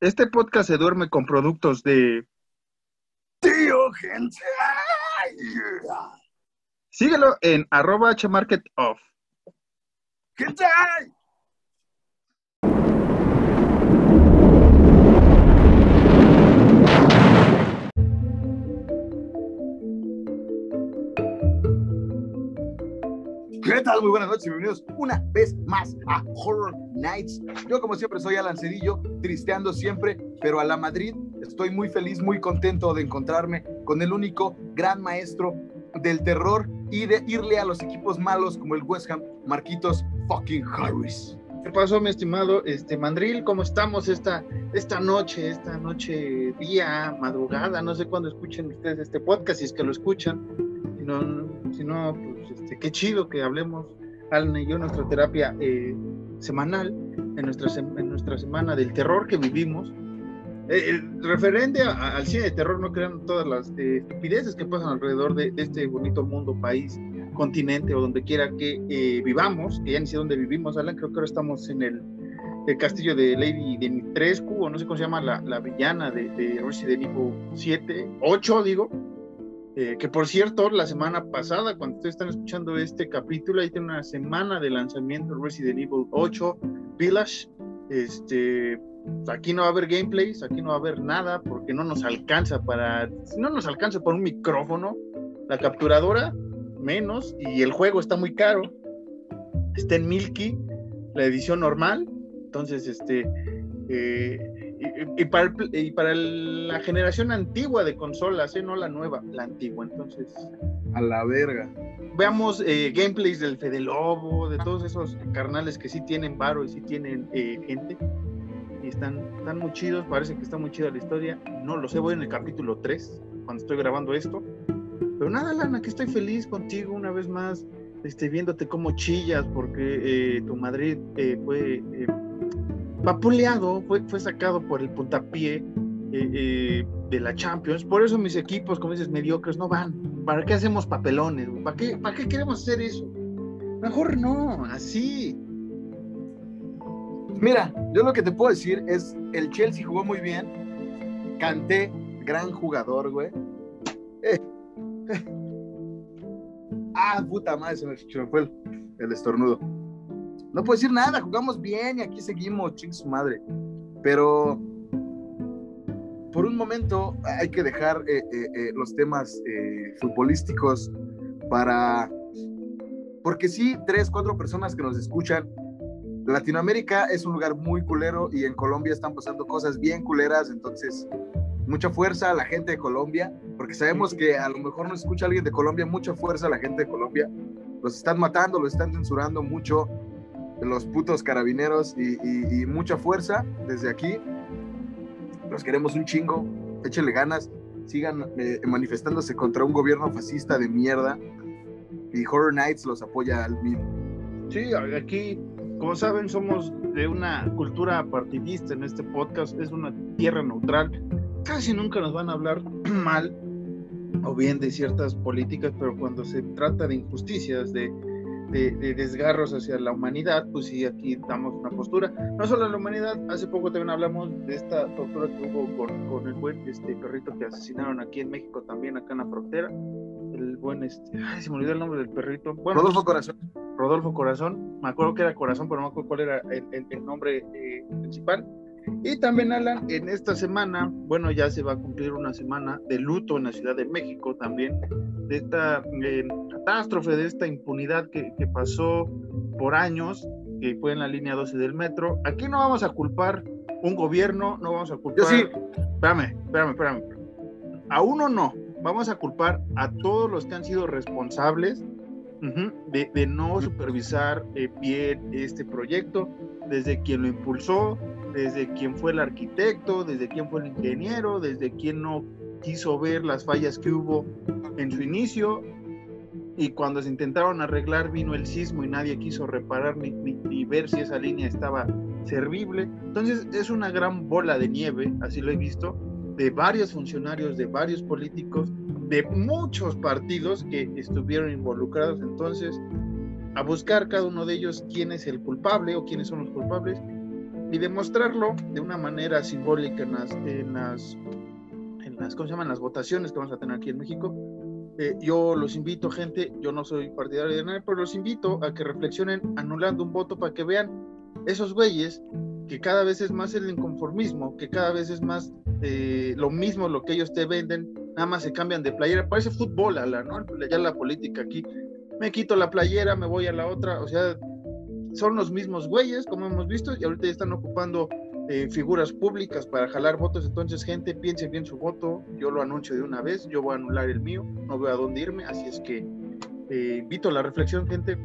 Este podcast se duerme con productos de Tío Gente. Síguelo en arroba hmarketoff. ¿Qué tal? Muy buenas noches bienvenidos una vez más a Horror Nights. Yo como siempre soy Alan Cedillo, tristeando siempre, pero a la Madrid estoy muy feliz, muy contento de encontrarme con el único gran maestro del terror y de irle a los equipos malos como el West Ham, Marquitos fucking Harris. ¿Qué pasó, mi estimado este Mandril? ¿Cómo estamos esta, esta noche, esta noche, día, madrugada? No sé cuándo escuchen ustedes este podcast, si es que lo escuchan. No, si no pues este, qué chido que hablemos, Alan y yo, nuestra terapia eh, semanal, en nuestra, en nuestra semana del terror que vivimos. Eh, referente a, al cine de terror, no crean todas las eh, estupideces que pasan alrededor de, de, este bonito mundo, país, continente o donde quiera que eh, vivamos, que ya ni sé dónde vivimos, Alan, creo que ahora estamos en el, el castillo de Lady Dimitrescu, o no sé cómo se llama, la, la villana de, de Resident Evil 7, 8, digo, eh, que por cierto, la semana pasada, cuando ustedes están escuchando este capítulo, ahí tiene una semana de lanzamiento Resident Evil 8 Village. Este, aquí no va a haber gameplays, aquí no va a haber nada, porque no nos alcanza para, no nos alcanza por un micrófono, la capturadora, menos, y el juego está muy caro. Está en Milky, la edición normal. Entonces, este, eh, y, y, para, y, para, la generación antigua de consolas, ¿eh? no la nueva, la antigua. Entonces, a la verga. Veamos eh, gameplays del Fede Lobo, de todos esos carnales que sí tienen varo y sí tienen eh, gente. Y están, están muy chidos, parece que está muy chida la historia. No lo sé, voy en el capítulo 3 cuando estoy grabando esto. Pero nada, Lana, que estoy feliz contigo una vez más, este, viéndote cómo chillas porque eh, tu Madrid fue vapuleado, fue, fue sacado por el puntapié eh, eh, de la Champions. Por eso mis equipos, como dices, mediocres, no van. ¿Para qué hacemos papelones? ¿Para qué, ¿Para qué queremos hacer eso? Mejor no, así. Mira, yo lo que te puedo decir es, el Chelsea jugó muy bien. Canté, gran jugador, güey. Eh. Ah, puta madre, se me, fue el estornudo no puedo decir nada, jugamos bien y aquí seguimos, ching su madre. Pero por un momento hay que dejar eh, eh, eh, los temas futbolísticos para... Porque sí, tres, cuatro personas que nos escuchan. Latinoamérica es un lugar muy culero y en Colombia están pasando cosas bien culeras, entonces mucha fuerza a la gente de Colombia, porque sabemos que a lo mejor nos escucha alguien de Colombia, mucha fuerza a la gente de Colombia. Los están matando, los están censurando mucho, los putos carabineros y, y, y, mucha fuerza desde aquí. Los queremos un chingo, échenle ganas, sigan eh, manifestándose contra un gobierno fascista de mierda y Horror Nights los apoya al mismo. Sí, aquí, como saben, somos de una cultura partidista en este podcast, es una tierra neutral. Casi nunca nos van a hablar mal o bien de ciertas políticas, pero cuando se trata de injusticias, de de, de, desgarros hacia la humanidad, pues sí, aquí damos una postura. No solo a la humanidad, hace poco también hablamos de esta tortura que hubo con, con el buen este, perrito que asesinaron aquí en México, también acá en la frontera. El buen, este, ay, se me olvidó el nombre del perrito. Bueno, Rodolfo Corazón. Rodolfo Corazón, me acuerdo que era Corazón, pero no me acuerdo cuál era el, el, el nombre eh, principal. Y también, Alan, en esta semana, bueno, ya se va a cumplir una semana de luto en la Ciudad de México también, de esta eh, catástrofe, de esta impunidad que, que, pasó por años, que fue en la línea 12 del metro. Aquí no vamos a culpar un gobierno, no vamos a culpar... Yo sí. Espérame, espérame, espérame. A uno no, vamos a culpar a todos los que han sido responsables de, no supervisar eh, bien este proyecto, desde quien lo impulsó, desde quien fue el arquitecto, desde quien fue el ingeniero, desde quien no quiso ver las fallas que hubo en su inicio y cuando se intentaron arreglar vino el sismo y nadie quiso reparar ni, ver si esa línea estaba servible. Entonces es una gran bola de nieve, así lo he visto, de varios funcionarios, de varios políticos, de muchos partidos que estuvieron involucrados. Entonces, a buscar cada uno de ellos quién es el culpable o quiénes son los culpables y demostrarlo de una manera simbólica en las, en las, en las, ¿cómo se llaman? las votaciones que vamos a tener aquí en México. Eh, yo los invito, gente, yo no soy partidario de nada, pero los invito a que reflexionen anulando un voto para que vean esos güeyes que cada vez es más el inconformismo, que cada vez es más eh, lo mismo lo que ellos te venden, nada más se cambian de playera, parece fútbol, la, ¿no? Ya la política aquí, me quito la playera, me voy a la otra, o sea, son los mismos güeyes, como hemos visto, y ahorita ya están ocupando eh, figuras públicas para jalar votos, entonces gente, piense bien su voto, yo lo anuncio de una vez, yo voy a anular el mío, no veo a dónde irme, así es que eh, invito a la reflexión, gente,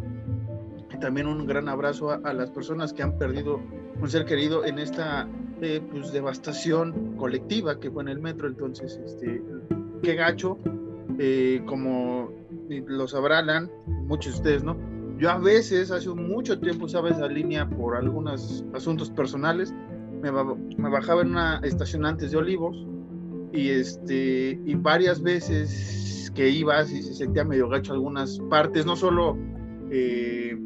también un gran abrazo a, las personas que han perdido un ser querido en esta eh, pues, devastación colectiva que fue en el metro, entonces, este, qué gacho, como lo sabrán muchos de ustedes, ¿no? Yo a veces, hace mucho tiempo, usaba esa línea por algunos asuntos personales. Me, me bajaba en una estación antes de Olivos y, este, y varias veces que iba, y se sentía medio gacho algunas partes, no solo eh,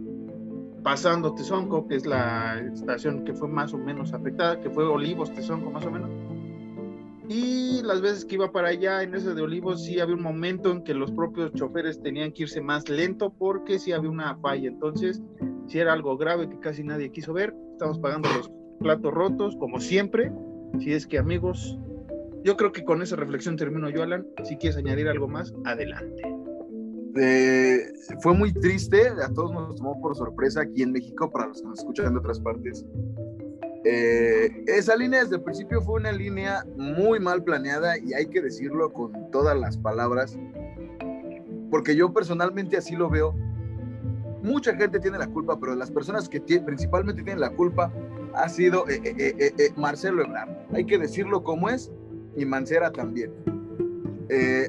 pasando Tezonco, que es la estación que fue más o menos afectada, que fue Olivos, Tezonco más o menos, y las veces que iba para allá en ese de Olivos, sí había un momento en que los propios choferes tenían que irse más lento porque sí había una falla. Entonces, si era algo grave que casi nadie quiso ver, estamos pagando los platos rotos, como siempre. Si es que, amigos, yo creo que con esa reflexión termino yo, Alan. Si quieres añadir algo más, adelante. Eh, fue muy triste, a todos nos tomó por sorpresa aquí en México, para los que nos escuchan de otras partes. Eh, esa línea desde el principio fue una línea muy mal planeada y hay que decirlo con todas las palabras, porque yo personalmente así lo veo. Mucha gente tiene la culpa, pero las personas que principalmente tienen la culpa ha sido eh, eh, Marcelo Ebrard. Hay que decirlo como es y Mancera también.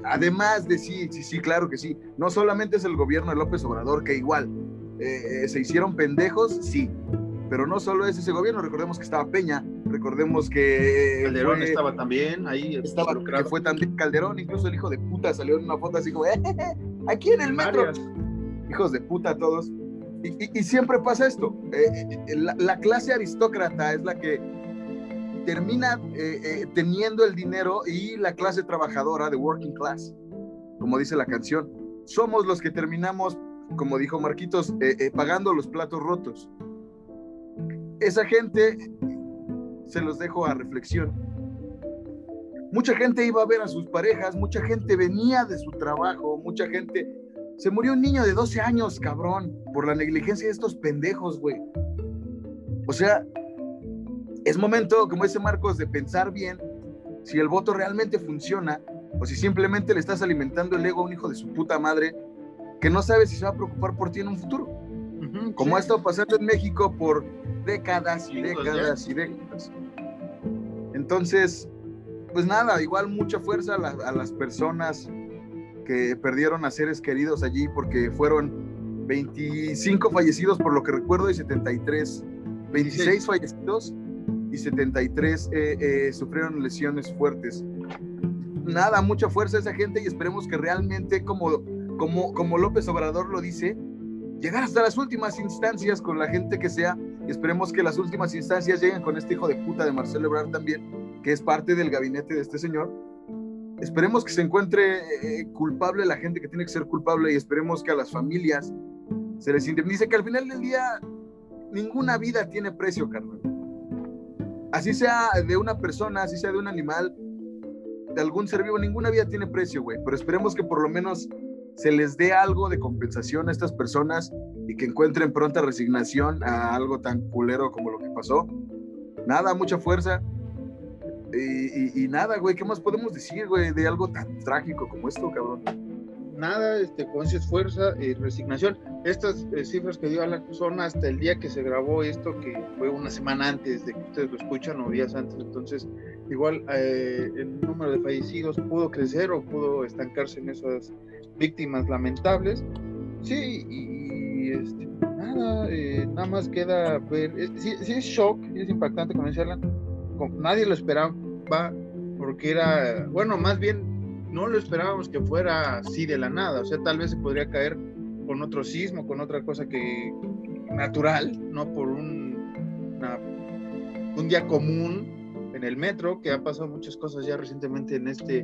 Además de sí, sí, sí, claro que sí. No solamente es el gobierno de López Obrador, que igual se hicieron pendejos, sí, pero no solo es ese gobierno, recordemos que estaba Peña, recordemos que... Calderón estaba también ahí. Estaba, que fue también Calderón, incluso el hijo de puta salió en una foto así como, eh, aquí en el metro. Hijos de puta todos. Y, siempre pasa esto. Eh, eh, la, clase aristócrata es la que termina eh, teniendo el dinero y la clase trabajadora de working class, como dice la canción. Somos los que terminamos, como dijo Marquitos, pagando los platos rotos esa gente se los dejo a reflexión. Mucha gente iba a ver a sus parejas, mucha gente venía de su trabajo, mucha gente... Se murió un niño de 12 años, cabrón, por la negligencia de estos pendejos, güey. O sea, es momento, como dice Marcos, de pensar bien si el voto realmente funciona o si simplemente le estás alimentando el ego a un hijo de su puta madre que no sabe si se va a preocupar por ti en un futuro. como ha estado pasando en México por décadas y décadas y décadas. Entonces, pues nada, igual mucha fuerza a, las personas que perdieron a seres queridos allí porque fueron 25 fallecidos por lo que recuerdo y 73, 26 fallecidos y 73 eh, eh, sufrieron lesiones fuertes. Nada, mucha fuerza a esa gente y esperemos que realmente, como, como, como López Obrador lo dice, llegar hasta las últimas instancias con la gente que sea esperemos que las últimas instancias lleguen con este hijo de puta de Marcelo Ebrard también, que es parte del gabinete de este señor. Esperemos que se encuentre eh, culpable la gente que tiene que ser culpable y esperemos que a las familias se les indemnice, que al final del día ninguna vida tiene precio, carnal. Así sea de una persona, así sea de un animal, de algún ser vivo, ninguna vida tiene precio, güey. Pero esperemos que por lo menos se les dé algo de compensación a estas personas y que encuentren pronta resignación a algo tan culero como lo que pasó. Nada, mucha fuerza. Y, nada, güey, ¿qué más podemos decir, güey, de algo tan trágico como esto, cabrón? Nada, este, con esa fuerza y resignación. Estas eh, cifras que dio Alan son hasta el día que se grabó esto, que fue una semana antes de que ustedes lo escuchan o días antes. Entonces, igual eh, el número de fallecidos pudo crecer o pudo estancarse en esas víctimas lamentables. Sí, y, este, nada, eh, nada más queda ver. sí, es shock, es impactante, como decía Alan. Nadie lo esperaba, porque era, bueno, más bien no lo esperábamos que fuera así de la nada. O sea, tal vez se podría caer con otro sismo, con otra cosa que natural, no por un, un día común en el metro, que ha pasado muchas cosas ya recientemente en este,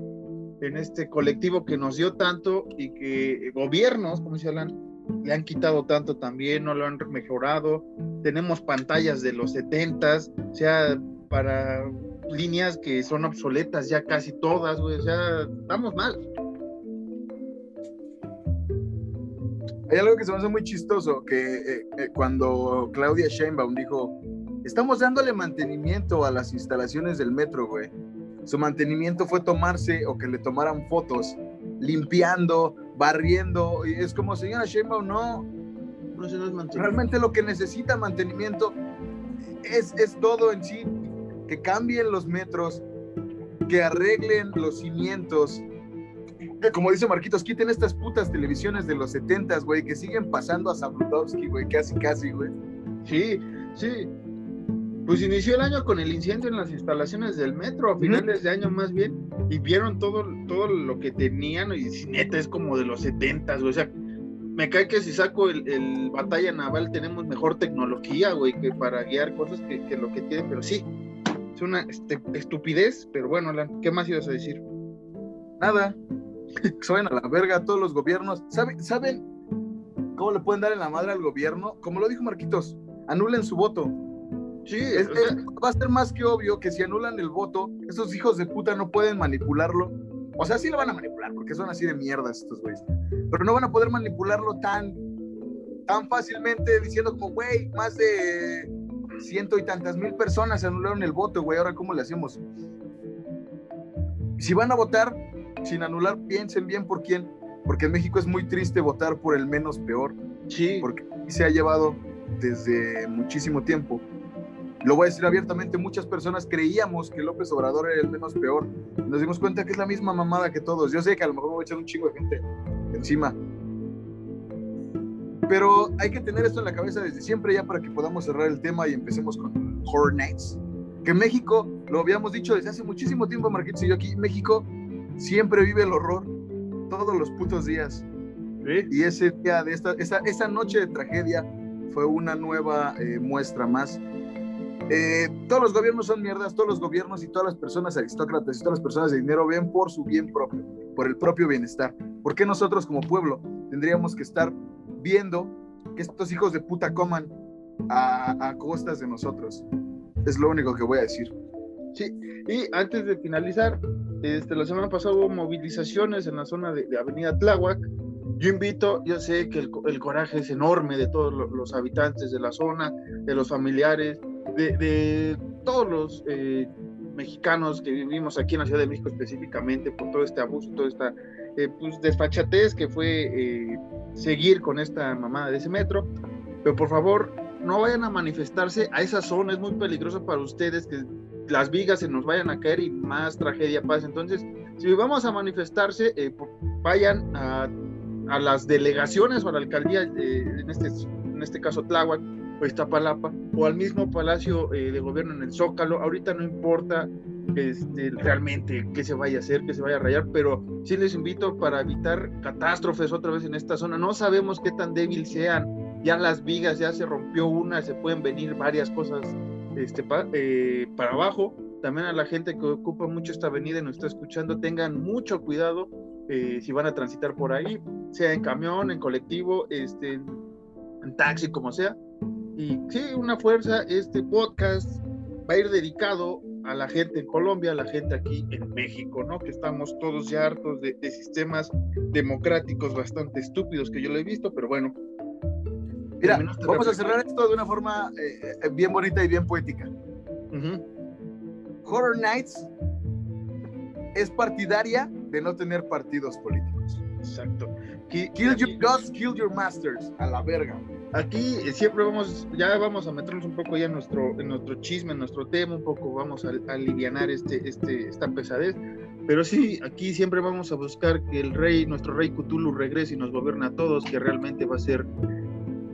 en este colectivo que nos dio tanto y que gobiernos, como se hablan, le han quitado tanto también, no lo han mejorado. Tenemos pantallas de los 70, o sea, para líneas que son obsoletas ya casi todas, güey, o sea, estamos mal. Hay algo que se me hace muy chistoso, que eh, eh, cuando Claudia Sheinbaum dijo, estamos dándole mantenimiento a las instalaciones del metro, güey. Su mantenimiento fue tomarse o que le tomaran fotos, limpiando, barriendo. Y es como, señora Sheinbaum, no. no, se Realmente lo que necesita mantenimiento es, es todo en sí. Que cambien los metros, que arreglen los cimientos, como dice Marquitos, quiten estas putas televisiones de los 70 güey, que siguen pasando a Sabludowski, güey, casi, casi, güey. Sí, sí. Pues inició el año con el incendio en las instalaciones del metro, a finales de año más bien, y vieron todo, todo lo que tenían, y si neta es como de los 70 güey, o sea, me cae que si saco el, batalla naval tenemos mejor tecnología, güey, que para guiar cosas que, que lo que tienen, pero sí, es una este, estupidez, pero bueno, Alan, ¿qué más ibas a decir? Nada, suena a la verga todos los gobiernos. ¿Saben, ¿Saben cómo le pueden dar en la madre al gobierno? Como lo dijo Marquitos, anulen su voto. Sí, va a ser más que obvio que si anulan el voto, esos hijos de puta no pueden manipularlo. O sea, sí lo van a manipular, porque son así de mierdas estos güeyes. Pero no van a poder manipularlo tan, tan fácilmente diciendo como, güey, más de ciento y tantas mil personas anularon el voto, güey, ahora cómo le hacemos. Si van a votar, sin anular, piensen bien por quién, porque en México es muy triste votar por el menos peor. Sí. Porque se ha llevado desde muchísimo tiempo. Lo voy a decir abiertamente, muchas personas creíamos que López Obrador era el menos peor. Nos dimos cuenta que es la misma mamada que todos. Yo sé que a lo mejor me voy a echar un chingo de gente encima. Pero hay que tener esto en la cabeza desde siempre ya para que podamos cerrar el tema y empecemos con Horror Nights. Que México, lo habíamos dicho desde hace muchísimo tiempo, Marquitos y yo aquí, México siempre vive el horror todos los putos días. Y ese día de esta, esa, esa, noche de tragedia fue una nueva eh, muestra más. Eh, todos los gobiernos son mierdas, todos los gobiernos y todas las personas aristócratas y todas las personas de dinero ven por su bien propio, por el propio bienestar. ¿Por qué nosotros como pueblo tendríamos que estar viendo que estos hijos de puta coman a, a costas de nosotros? Es lo único que voy a decir. Sí, y antes de finalizar, este, la semana pasada hubo movilizaciones en la zona de, Avenida Tláhuac. Yo invito, yo sé que el, coraje es enorme de todos los, habitantes de la zona, de los familiares, de, todos los eh, mexicanos que vivimos aquí en la Ciudad de México específicamente por todo este abuso, toda esta eh, pues, desfachatez que fue eh, seguir con esta mamada de ese metro. Pero por favor, no vayan a manifestarse a esa zona, es muy peligroso para ustedes que las vigas se nos vayan a caer y más tragedia pasa. Entonces, si vamos a manifestarse, eh, vayan a, a, las delegaciones o a la alcaldía, eh, en, este, en este caso Tláhuac Iztapalapa, o al mismo palacio eh, de gobierno en el Zócalo. Ahorita no importa este, realmente qué se vaya a hacer, qué se vaya a rayar, pero sí les invito para evitar catástrofes otra vez en esta zona. No sabemos qué tan débil sean. Ya las vigas, ya se rompió una, se pueden venir varias cosas este, eh, para abajo. También a la gente que ocupa mucho esta avenida y nos está escuchando, tengan mucho cuidado eh, si van a transitar por ahí, sea en camión, en colectivo, este, en taxi, como sea. Y sí, una fuerza, este podcast va a ir dedicado a la gente en Colombia, a la gente aquí en México, ¿no? Que estamos todos ya hartos de, sistemas democráticos bastante estúpidos que yo lo he visto, pero bueno, Mira, vamos a cerrar esto de una forma eh, eh, bien bonita y bien poética. Horror Nights es partidaria de no tener partidos políticos. Exacto. Kill, your gods, kill your masters. A la verga. Aquí siempre vamos, ya vamos a meternos un poco ya en nuestro, en nuestro chisme, en nuestro tema, un poco vamos a, a aliviar este, este, esta pesadez. Pero sí, aquí siempre vamos a buscar que el rey, nuestro rey Cthulhu regrese y nos gobierne a todos, que realmente va a ser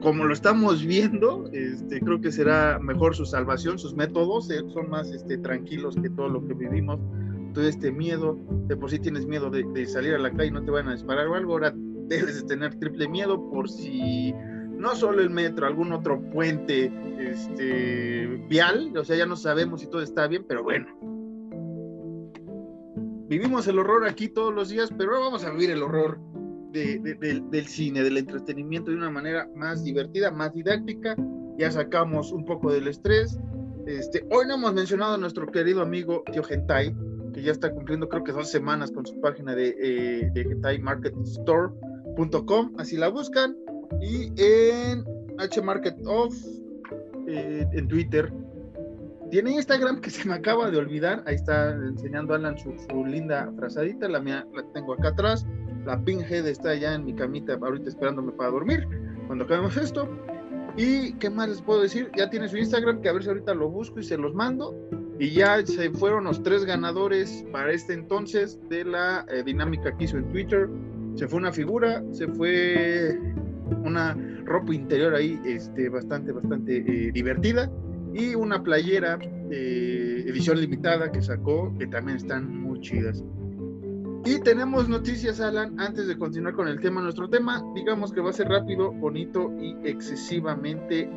como lo estamos viendo, este, creo que será mejor su salvación, sus métodos eh, son más este, tranquilos que todo lo que vivimos, todo este miedo, de por sí tienes miedo de, salir a la calle y no te van a disparar o algo, ahora debes de tener triple miedo por si no solo el metro, algún otro puente este, vial, o sea, ya no sabemos si todo está bien, pero bueno. Vivimos el horror aquí todos los días, pero ahora vamos a vivir el horror del cine, del entretenimiento de una manera más divertida, más didáctica. Ya sacamos un poco del estrés. Este, hoy no hemos mencionado a nuestro querido amigo Tío Gentai, que ya está cumpliendo creo que dos semanas con su página de, eh, de gentaimarketstore.com, así la buscan, y en hmarketoff eh, en Twitter. Tiene Instagram que se me acaba de olvidar, ahí está enseñando Alan su, su linda frazadita, la mía la tengo acá atrás, la Pinhead está ya en mi camita ahorita esperándome para dormir cuando acabemos esto. ¿Y qué más les puedo decir? Ya tiene su Instagram, que a ver si ahorita lo busco y se los mando. Y ya se fueron los tres ganadores para este entonces de la eh, dinámica que hizo en Twitter. Se fue una figura, se fue una ropa interior ahí este, bastante, bastante eh, divertida. Y una playera eh, edición limitada que sacó, que también están muy chidas. Y tenemos noticias, Alan, antes de continuar con el tema. Nuestro tema, digamos que va a ser rápido, bonito y excesivamente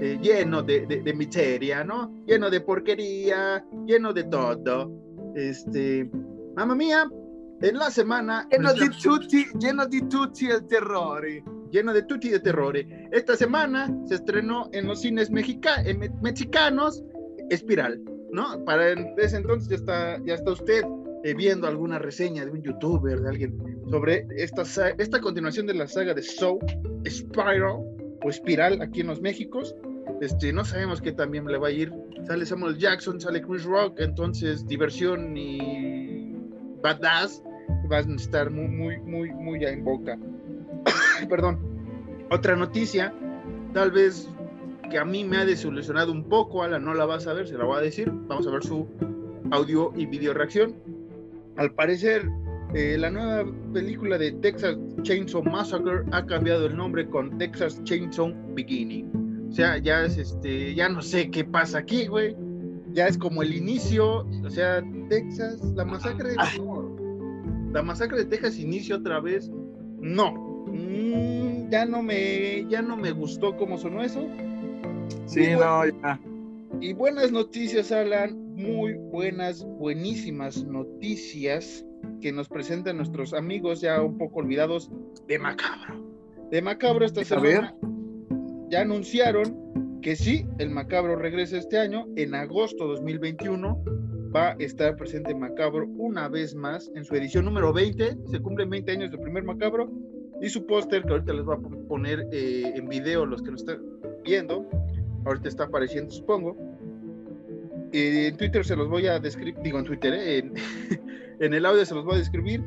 eh, lleno de, de, miseria, ¿no? Lleno de porquería, lleno de todo. Este, mamá mía, en la semana. Lleno de tutti, lleno de tutti el terror. Lleno de tutti de terror. Esta semana se estrenó en los cines mexica mexicanos Espiral, ¿no? Para ese entonces ya está, ya está usted eh, viendo alguna reseña de un youtuber, de alguien, sobre esta, esta continuación de la saga de Soul, Spiral o Espiral aquí en los Méxicos. Este, no sabemos qué también le va a ir. Sale Samuel Jackson, sale Chris Rock, entonces diversión y badass van a estar muy, muy, muy, muy en boca. Perdón. Otra noticia, tal vez que a mí me ha desilusionado un poco, Ala no la vas a ver, se la voy a decir. Vamos a ver su audio y video reacción al parecer, eh, la nueva película de Texas Chainsaw Massacre ha cambiado el nombre con Texas Chainsaw Beginning. O sea, ya es este, ya no sé qué pasa aquí, güey. Ya es como el inicio, o sea, Texas, la masacre de la masacre de Texas inicia otra vez. No, mm, ya no me, ya no me gustó cómo sonó eso. Sí, no, ya. Y buenas noticias, Alan muy buenas, buenísimas noticias que nos presentan nuestros amigos ya un poco olvidados de Macabro. De Macabro esta semana ya anunciaron que sí, el Macabro regresa este año, en agosto 2021 va a estar presente Macabro una vez más en su edición número 20, se cumplen 20 años del primer Macabro y su póster que ahorita les voy a poner eh, en video los que lo están viendo, ahorita está apareciendo supongo en Twitter se los voy a describir, digo en Twitter, eh, en, el audio se los voy a describir.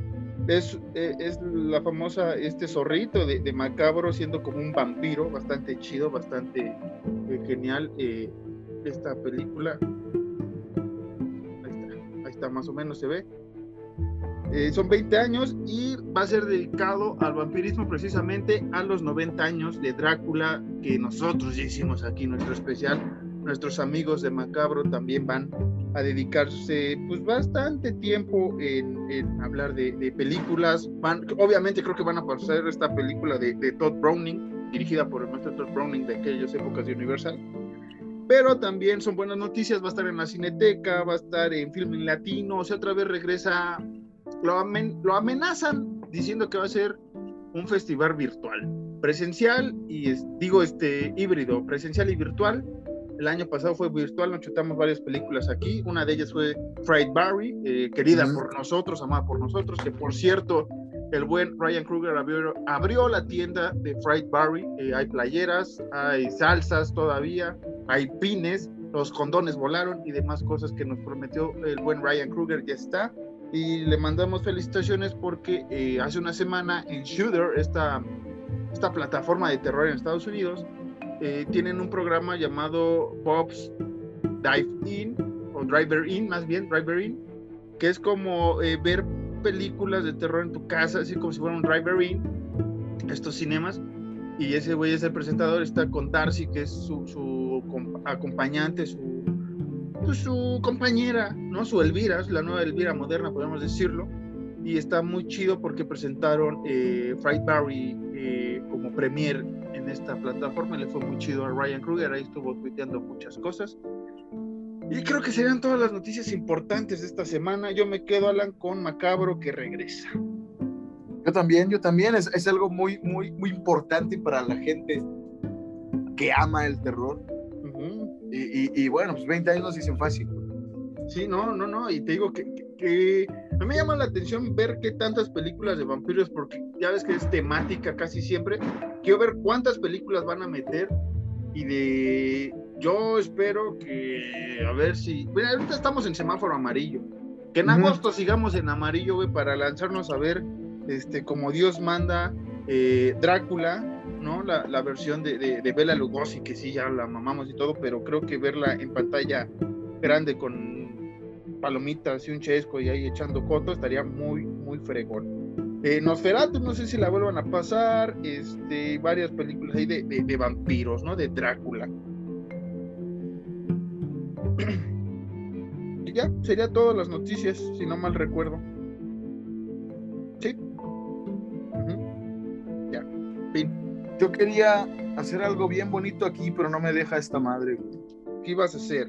Es, eh, es la famosa, este zorrito de, Macabro siendo como un vampiro, bastante chido, bastante eh, genial esta película. Ahí está, ahí está, más o menos se ve. Son 20 años y va a ser dedicado al vampirismo precisamente a los 90 años de Drácula que nosotros ya hicimos aquí nuestro especial nuestros amigos de Macabro también van a dedicarse pues bastante tiempo en, hablar de, películas. Van, obviamente creo que van a pasar esta película de, Todd Browning, dirigida por el maestro Todd Browning de aquellas épocas de Universal. Pero también son buenas noticias, va a estar en la Cineteca, va a estar en Filming Latino, o sea, otra vez regresa, lo, lo amenazan diciendo que va a ser un festival virtual, presencial y digo este híbrido, presencial y virtual el año pasado fue virtual, nos chutamos varias películas aquí. Una de ellas fue Fright Barry, eh, querida por nosotros, amada por nosotros, que por cierto, el buen Ryan Kruger abrió, la tienda de Fright Barry. Eh, hay playeras, hay salsas todavía, hay pines, los condones volaron y demás cosas que nos prometió el buen Ryan Kruger ya está. Y le mandamos felicitaciones porque eh, hace una semana en Shooter, esta, esta plataforma de terror en Estados Unidos, eh, tienen un programa llamado Bob's Dive In, o Driver In, más bien, Driver In, que es como eh, ver películas de terror en tu casa, así como si fuera un Driver In, estos cinemas. Y ese güey es el presentador, está con Darcy, que es su, su acompañante, su, pues, su compañera, ¿no? Su Elvira, la nueva Elvira moderna, podemos decirlo. Y está muy chido porque presentaron eh, Barry eh, como premier en esta plataforma, le fue muy chido a Ryan Kruger, ahí estuvo tuiteando muchas cosas. Y creo que serían todas las noticias importantes de esta semana. Yo me quedo, Alan, con Macabro que regresa. Yo también, yo también. Es, es algo muy, muy, muy importante para la gente que ama el terror. Y, y, bueno, pues 20 años no se dicen fácil. Sí, no, no, no. Y te digo que, que, a mí me llama la atención ver qué tantas películas de vampiros, porque ya ves que es temática casi siempre. Quiero ver cuántas películas van a meter y de yo espero que, a ver si, bueno, ahorita estamos en semáforo amarillo, que en agosto sigamos en amarillo, güey, para lanzarnos a ver, este, como Dios manda, eh, Drácula, ¿no? La, la versión de, de, de, Bela Lugosi, que sí, ya la mamamos y todo, pero creo que verla en pantalla grande con palomitas y un chesco y ahí echando coto estaría muy, muy fregón. Eh, Nosferatu, no sé si la vuelvan a pasar, este, varias películas ahí de, de, vampiros, ¿no? De Drácula. Y ya, sería todas las noticias, si no mal recuerdo. Sí. Ya, fin. Yo quería hacer algo bien bonito aquí, pero no me deja esta madre. ¿Qué ibas a hacer?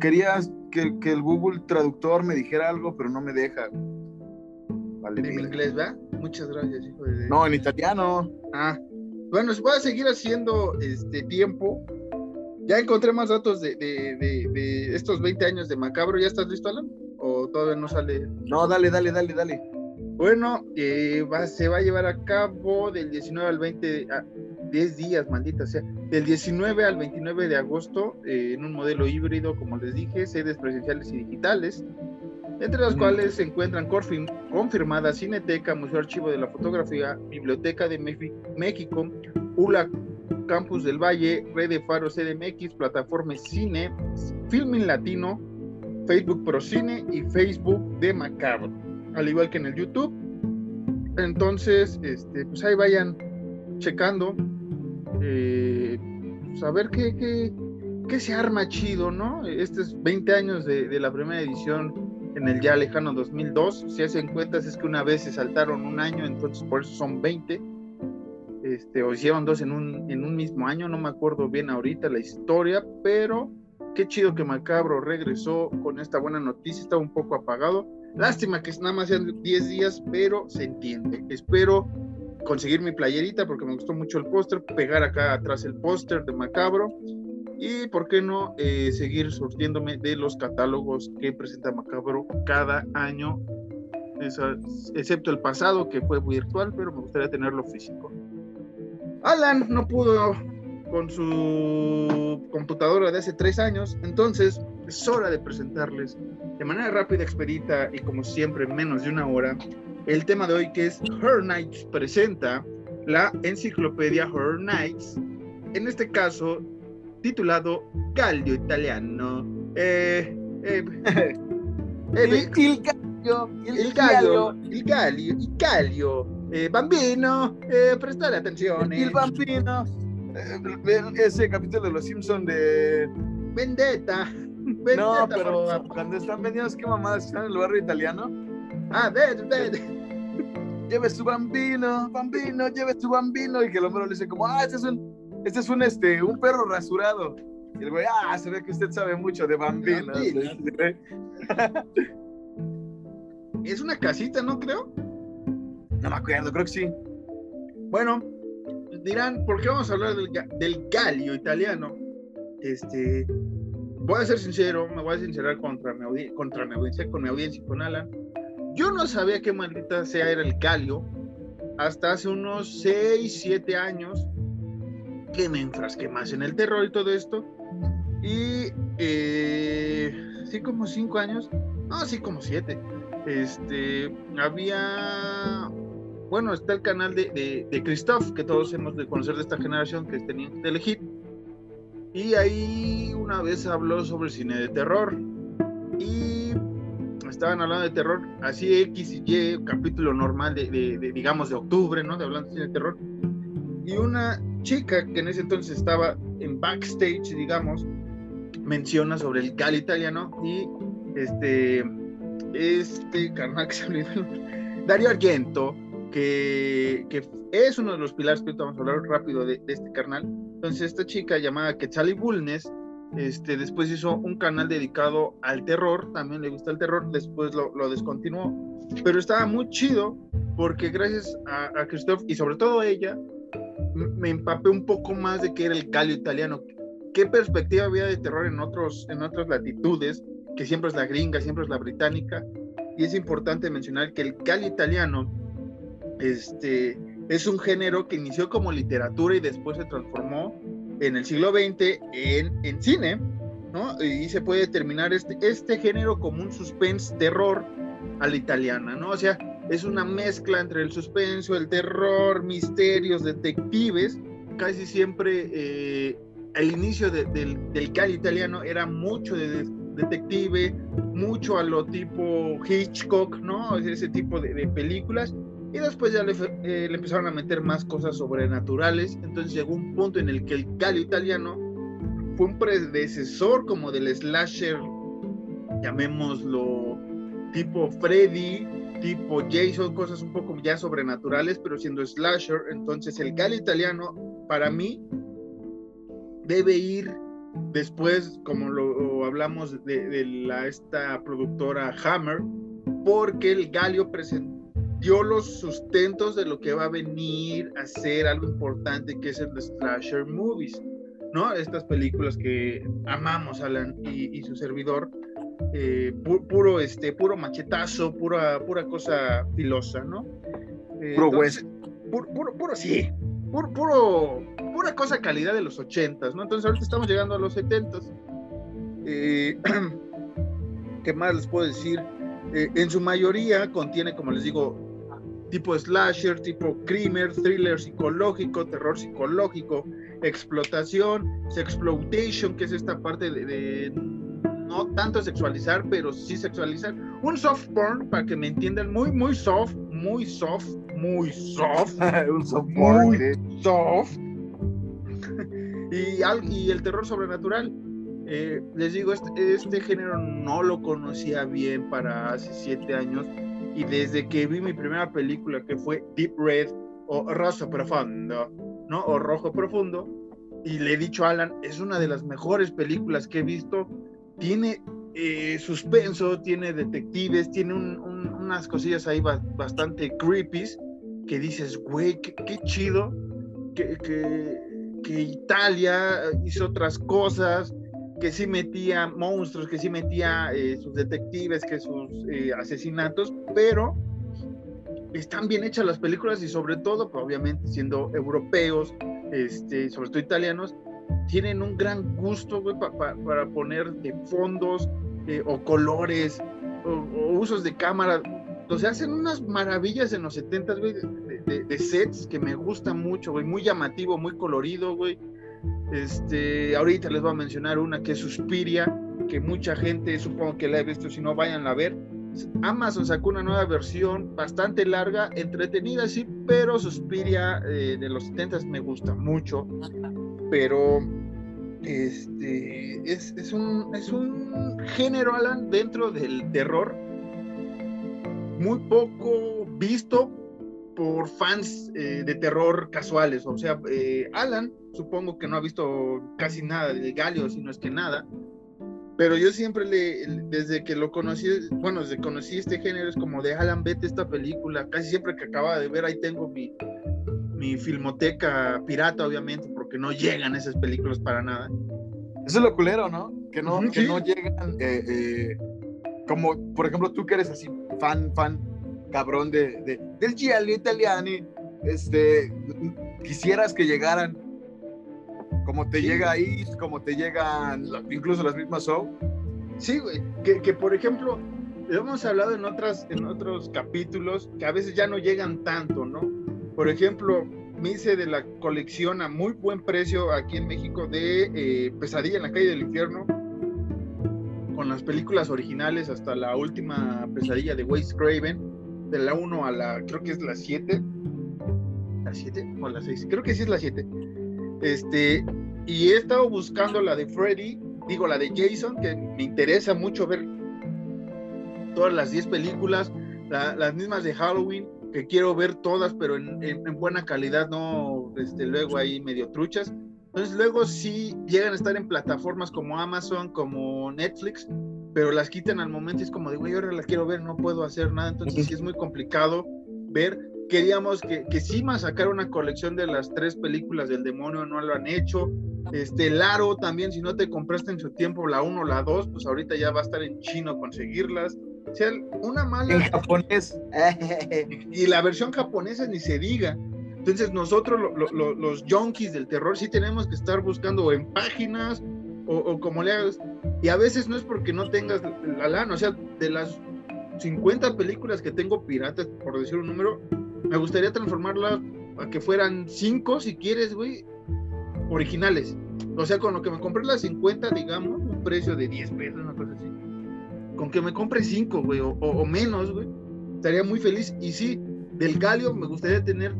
Quería que, que el Google Traductor me dijera algo, pero no me deja. Vale, en inglés, ¿verdad? Muchas gracias, hijo de... No, en italiano. Ah, bueno, voy a seguir haciendo este tiempo. Ya encontré más datos de, de, de, de, estos 20 años de Macabro. ¿Ya estás listo, Alan? ¿O todavía no sale? No, dale, dale, dale, dale. Bueno, eh, va, se va a llevar a cabo del 19 al 20, a 10 días, maldita sea, del 19 al 29 de agosto eh, en un modelo híbrido, como les dije, sedes presenciales y digitales, entre las mm. cuales se encuentran confirmada Cineteca, Museo Archivo de la Fotografía, Biblioteca de México, ULA Campus del Valle, Red de Faro CDMX, Plataforma Cine, Filming Latino, Facebook Pro Cine y Facebook de Macabro, al igual que en el YouTube. Entonces, este, pues ahí vayan checando, eh, pues a ver qué, qué, se arma chido, ¿no? Estos 20 años de, de la primera edición en el ya lejano 2002. Si hacen cuentas es que una vez se saltaron un año, entonces por eso son 20. Este, o hicieron dos en un, en un mismo año, no me acuerdo bien ahorita la historia, pero qué chido que Macabro regresó con esta buena noticia, estaba un poco apagado. Lástima que nada más sean 10 días, pero se entiende. Espero conseguir mi playerita porque me gustó mucho el póster, pegar acá atrás el póster de Macabro y por qué no eh, seguir surtiéndome de los catálogos que presenta Macabro cada año, excepto el pasado que fue virtual, pero me gustaría tenerlo físico. Alan no pudo con su computadora de hace tres años, entonces es hora de presentarles de manera rápida, expedita y como siempre en menos de una hora el tema de hoy que es Horror Nights presenta la enciclopedia Horror Nights, en este caso titulado Galio Italiano. Eh, eh, eh, il, il, Galio, il, il Galio, il Galio, il Galio, eh, bambino, eh, prestare attenzione. Il bambino, ese capítulo de Los Simpsons de Vendetta. No, pero cuando están vendiendo, ¿qué mamadas están en el barrio italiano? Ah, ve, ve. Lleve su bambino, bambino, lleve su bambino. Y que el hombre le dice como, ah, este es un este es un, este, un perro rasurado. Y el güey, ah, se ve que usted sabe mucho de bambinos. es una casita, ¿no creo? No me acuerdo, creo que sí. Bueno, dirán, ¿por qué vamos a hablar del, del galio italiano? Este, voy a ser sincero, me voy a sincerar contra mi, contra mi audiencia, con mi audiencia y con Alan. Yo no sabía qué maldita sea era el galio hasta hace unos 6, 7 años que me enfrasqué más en el terror y todo esto. Y eh, sí, como cinco años, no, sí, como siete. Este, había, bueno, está el canal de, de, Christoph, que todos hemos de conocer de esta generación, que es elegir Y ahí una vez habló sobre cine de terror. Y estaban hablando de terror, así X y Y, capítulo normal de, digamos, de octubre, ¿no? De hablando de cine de terror. Y una chica que en ese entonces estaba en backstage, digamos, menciona sobre el gal italiano y este, este carnal que se Dario Argento, que, que, es uno de los pilares que vamos a hablar rápido de, este carnal. Entonces, esta chica llamada Quetzali Bulnes, este, después hizo un canal dedicado al terror, también le gusta el terror, después lo, lo descontinuó, pero estaba muy chido porque gracias a, a Christoph y sobre todo ella, me empapé un poco más de qué era el calio italiano, qué perspectiva había de terror en, otros, en otras latitudes, que siempre es la gringa, siempre es la británica, y es importante mencionar que el calio italiano este, es un género que inició como literatura y después se transformó en el siglo XX en, en cine, ¿no? Y se puede determinar este, este género como un suspense terror a la italiana, ¿no? O sea, es una mezcla entre el suspenso, el terror, misterios, detectives. Casi siempre eh, el inicio de, del, del Cali italiano era mucho de, de, detective, mucho a lo tipo Hitchcock, ¿no? Ese tipo de películas. Y después ya le, eh, le, empezaron a meter más cosas sobrenaturales. Entonces llegó un punto en el que el Cali italiano fue un predecesor como del slasher, llamémoslo tipo Freddy, tipo Jason, cosas un poco ya sobrenaturales, pero siendo slasher. Entonces el Gal italiano, para mí, debe ir después, como lo hablamos de, de la, esta productora Hammer, porque el Galio presentó los sustentos de lo que va a venir a ser algo importante, que es el slasher movies, ¿no? Estas películas que amamos, Alan y, y su servidor, eh, pu puro, este, puro machetazo, pura, pura cosa filosa, ¿no? Eh, puro entonces, puro, puro, puro, sí, puro, puro, pura cosa calidad de los ochentas, ¿no? Entonces ahorita estamos llegando a los setentas. Eh, ¿Qué más les puedo decir? Eh, en su mayoría contiene, como les digo, tipo slasher, tipo crimer, thriller psicológico, terror psicológico, explotación, sexploitation, que es esta parte de, de no tanto sexualizar, pero sí sexualizar. Un soft porn, para que me entiendan, muy, muy soft, muy soft, muy soft. un soft porn. Muy soft. y, y, el terror sobrenatural. Eh, les digo, este, este, género no lo conocía bien para hace siete años. Y desde que vi mi primera película, que fue Deep Red o Rosa Profundo, ¿no? O Rojo Profundo, y le he dicho a Alan, es una de las mejores películas que he visto tiene eh, suspenso, tiene detectives, tiene un, un, unas cosillas ahí ba bastante creepy que dices, güey, qué, qué, chido que, que, que, Italia hizo otras cosas, que sí metía monstruos, que sí metía eh, sus detectives, que sus eh, asesinatos, pero están bien hechas las películas y sobre todo, pues, obviamente siendo europeos, este, sobre todo italianos, tienen un gran gusto, güey, pa, pa, para poner de fondos eh, o colores o, usos de cámara. Sea, hacen unas maravillas en los 70, güey, de, sets que me gustan mucho, güey, muy llamativo, muy colorido, güey. Este, ahorita les voy a mencionar una que es Suspiria, que mucha gente supongo que la he visto, si no vayan a ver. Amazon sacó una nueva versión bastante larga, entretenida, sí, pero Suspiria eh, de los 70 me gusta mucho pero este es, es, un, es un género, Alan, dentro del terror muy poco visto por fans eh, de terror casuales. O sea, eh, Alan, supongo que no ha visto casi nada de Galio, si no es que nada. Pero yo siempre le, desde que lo conocí, bueno, desde que conocí este género, es como de Alan, vete esta película. Casi siempre que acaba de ver, ahí tengo mi, mi filmoteca pirata, obviamente, porque no llegan esas películas para nada. Eso es lo culero, ¿no? Que no, ¿Sí? que no llegan, eh, eh, como por ejemplo tú que eres así fan, fan, cabrón de, de del Giallo Italiani, este, quisieras que llegaran como te sí. llega ahí, como te llegan incluso las mismas show. Sí, güey, que, que por ejemplo, hemos hablado en, otras, en otros capítulos que a veces ya no llegan tanto, ¿no? Por ejemplo, me hice de la colección a muy buen precio aquí en México de eh, Pesadilla en la calle del infierno, con las películas originales hasta la última pesadilla de Wes Craven, de la 1 a la, creo que es la 7. ¿La 7 o la 6? Creo que sí es la 7. Este, y he estado buscando la de Freddy, digo la de Jason, que me interesa mucho ver todas las 10 películas, la, las mismas de Halloween, que quiero ver todas, pero en, buena calidad, no este, luego ahí medio truchas. Entonces luego sí llegan a estar en plataformas como Amazon, como Netflix, pero las quitan al momento y es como de, güey, ahora las quiero ver, no puedo hacer nada, entonces sí es muy complicado ver. Queríamos que, que sí más sacar una colección de las tres películas del demonio, no lo han hecho. Este, Laro también, si no te compraste en su tiempo la 1 o la 2, pues ahorita ya va a estar en chino conseguirlas. O sea, una mala. En japonés. y la versión japonesa ni se diga. Entonces nosotros los junkies del terror sí tenemos que estar buscando en páginas o, como le hagas. Y a veces no es porque no tengas la lana, o sea, de las 50 películas que tengo piratas, por decir un número, me gustaría transformarlas a que fueran 5 si quieres, güey, originales. O sea, con lo que me compré las 50, digamos, un precio de 10 pesos, una cosa así. Con que me compre 5, güey, o, o, menos, güey, estaría muy feliz. Y sí, del Galio me gustaría tener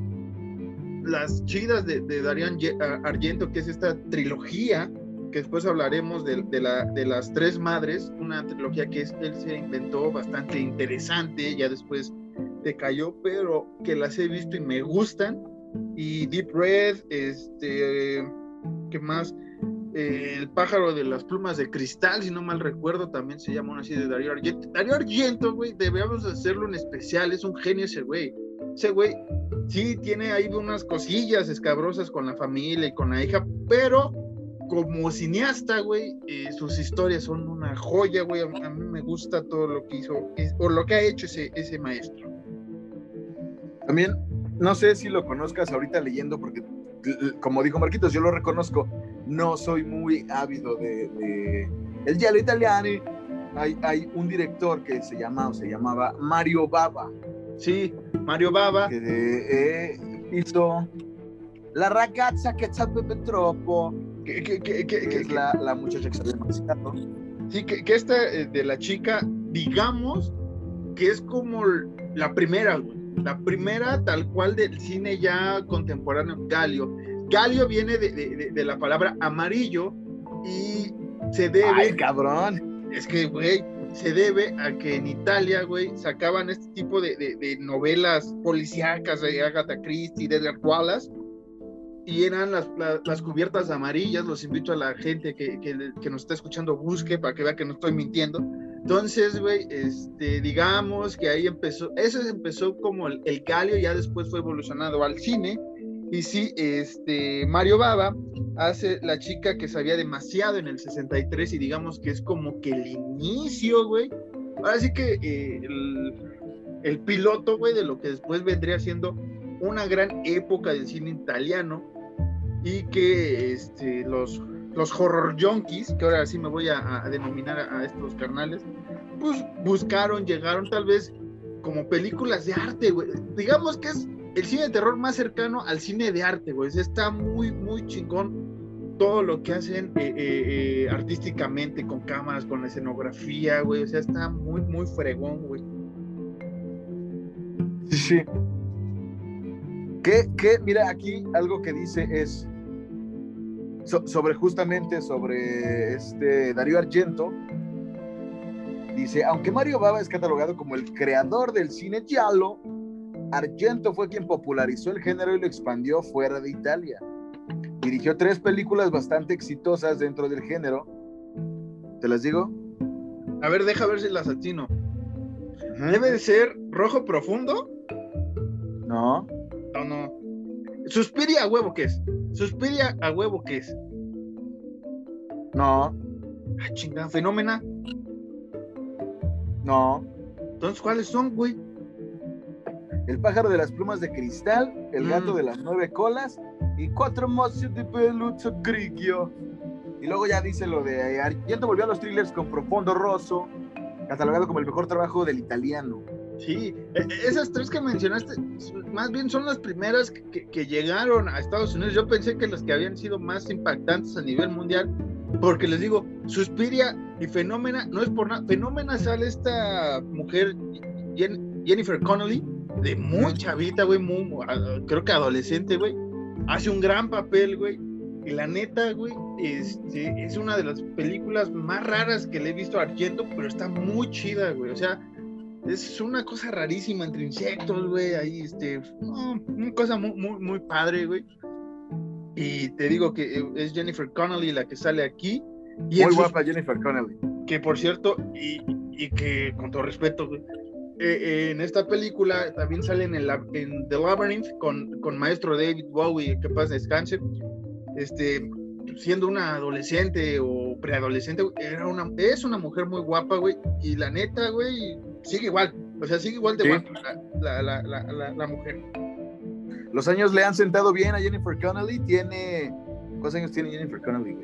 las chidas de, de Darían Argento, que es esta trilogía, que después hablaremos de, la, de las tres madres, una trilogía que es, él se inventó bastante interesante, ya después decayó, pero que las he visto y me gustan. Y Deep Red, este, ¿qué más? El pájaro de las plumas de cristal, si no mal recuerdo, también se llama así de Darío Argento. Darío Argento, güey, debemos hacerlo en especial, es un genio ese güey. Ese güey sí tiene ahí unas cosillas escabrosas con la familia y con la hija, pero como cineasta, güey, eh, sus historias son una joya, güey. A, mí me gusta todo lo que hizo o lo que ha hecho ese, ese maestro. También, no sé si lo conozcas ahorita leyendo, porque como dijo Marquitos, yo lo reconozco, no soy muy ávido de, el giallo italiano. Hay, hay un director que se llama o se llamaba Mario Baba Sí, Mario Baba. Que eh, hizo La ragazza che sabe troppo. Que, que, que, que es la, la, muchacha que sabe demasiado. Sí, que, que esta eh, de la chica, digamos que es como la primera, La primera tal cual del cine ya contemporáneo, Galio. Galio viene de, de, de la palabra amarillo y se debe. ¡Ay, cabrón! Es que, güey, se debe a que en Italia, güey, sacaban este tipo de, de, novelas policíacas de Agatha Christie, de Wallace, y eran las, las, cubiertas amarillas. Los invito a la gente que, que, que, nos está escuchando, busque para que vea que no estoy mintiendo. Entonces, güey, este, digamos que ahí empezó, eso empezó como el, el galio, ya después fue evolucionado al cine, y sí, este, Mario Baba hace la chica que sabía demasiado en el 63 y digamos que es como que el inicio, güey. Ahora sí que eh, el, piloto, güey, de lo que después vendría siendo una gran época del cine italiano y que este, los, los horror junkies, que ahora sí me voy a, denominar a, estos carnales, pues buscaron, llegaron tal vez como películas de arte, güey. Digamos que es el cine de terror más cercano al cine de arte, güey. Está muy, muy chingón todo lo que hacen eh, eh, eh, artísticamente, con cámaras, con la escenografía, güey. O sea, está muy, muy fregón, güey. Sí, sí. Que, mira, aquí algo que dice es sobre justamente sobre este Darío Argento. Dice, aunque Mario Baba es catalogado como el creador del cine giallo, Argento fue quien popularizó el género y lo expandió fuera de Italia. Dirigió tres películas bastante exitosas dentro del género. ¿Te las digo? A ver, deja ver si las atino. ¿Debe de ser rojo profundo? No. No, no. Suspiria a huevo, ¿qué es? Suspiria a huevo, ¿qué es? No. Ah, chingada, fenómena. No. Entonces, ¿cuáles son, güey? El pájaro de las plumas de cristal, El gato mm. de las nueve colas y Cuatro mozos de peluche grigio. Y luego ya dice lo de Argento volvió a los thrillers con Profondo Rosso, catalogado como el mejor trabajo del italiano. Sí, e, e, esas tres que mencionaste, más bien son las primeras que, llegaron a Estados Unidos. Yo pensé que las que habían sido más impactantes a nivel mundial, porque les digo, Suspiria y Fenómena, no es por nada, Fenómena sale esta mujer, Jennifer Connolly, de muy chavita, güey, muy, creo que adolescente, güey, hace un gran papel, güey. Y la neta, güey, este, es una de las películas más raras que le he visto a Argento, pero está muy chida, güey. O sea, es una cosa rarísima entre insectos, güey, ahí, este, una cosa muy, muy, muy padre, güey. Y te digo que eh, es Jennifer Connelly la que sale aquí. Y muy guapa Jennifer Connelly. Que por cierto, y, y que con todo respeto, güey, eh, eh, en esta película también sale en, el, en The Labyrinth con, con maestro David Bowie, que pasa descanse, este, siendo una adolescente o preadolescente, era una, es una mujer muy guapa, güey, y la neta, güey, sigue igual, o sea, sigue igual de guapa la, la, la, la, mujer. Los años le han sentado bien a Jennifer Connelly, tiene... ¿Cuántos años tiene Jennifer Connelly,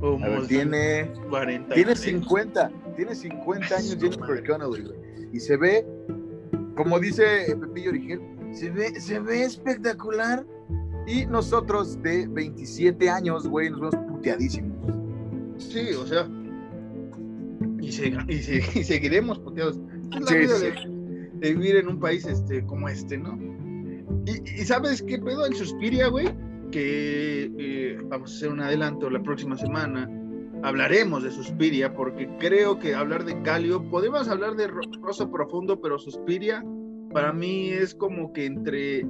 Como tiene 40. Tiene 50, tiene 50 años Jennifer Connelly, güey. Y se ve, como dice Pepillo Origel, se ve, se ve espectacular. Y nosotros de 27 años, güey, nos vemos puteadísimos. Sí, o sea. Y, y, seguiremos puteados. Es la vida De, vivir en un país este, como este, ¿no? Y, sabes qué pedo en Suspiria, güey, que eh, vamos a hacer un adelanto la próxima semana hablaremos de Suspiria, porque creo que hablar de Calio, podemos hablar de Rosso Profundo, pero Suspiria para mí es como que entre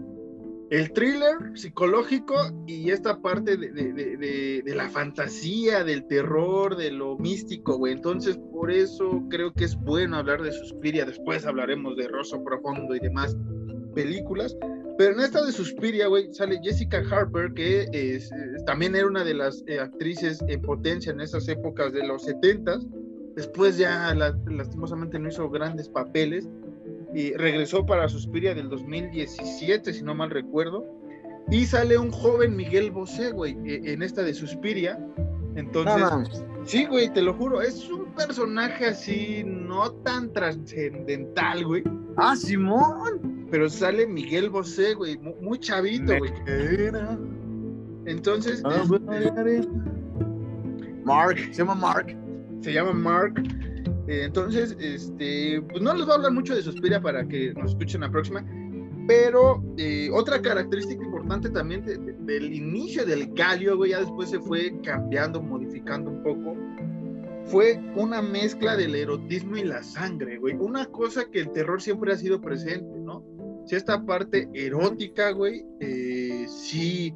el thriller psicológico y esta parte de, la fantasía, del terror, de lo místico, güey. Entonces, por eso creo que es bueno hablar de Suspiria. Después hablaremos de Rosso Profundo y demás películas. Pero en esta de Suspiria, güey, sale Jessica Harper, que también era una de las eh, actrices en potencia en esas épocas de los 70 Después ya lastimosamente no hizo grandes papeles y regresó para Suspiria del 2017, si no mal recuerdo. Y sale un joven Miguel Bosé, güey, e, en esta de Suspiria. Entonces, sí, güey, te lo juro, es un personaje así no tan trascendental, güey. Ah, Simón pero sale Miguel Bosé, güey, muy, chavito, güey. Entonces. Ah, este, Mark, se llama Mark. Se llama Mark. Eh, entonces, este, pues no les voy a hablar mucho de Suspiria para que nos escuchen la próxima. Pero eh, otra característica importante también del inicio del Galio, güey, ya después se fue cambiando, modificando un poco fue una mezcla del erotismo y la sangre, güey. Una cosa que el terror siempre ha sido presente, ¿no? si esta parte erótica, güey, eh, sí,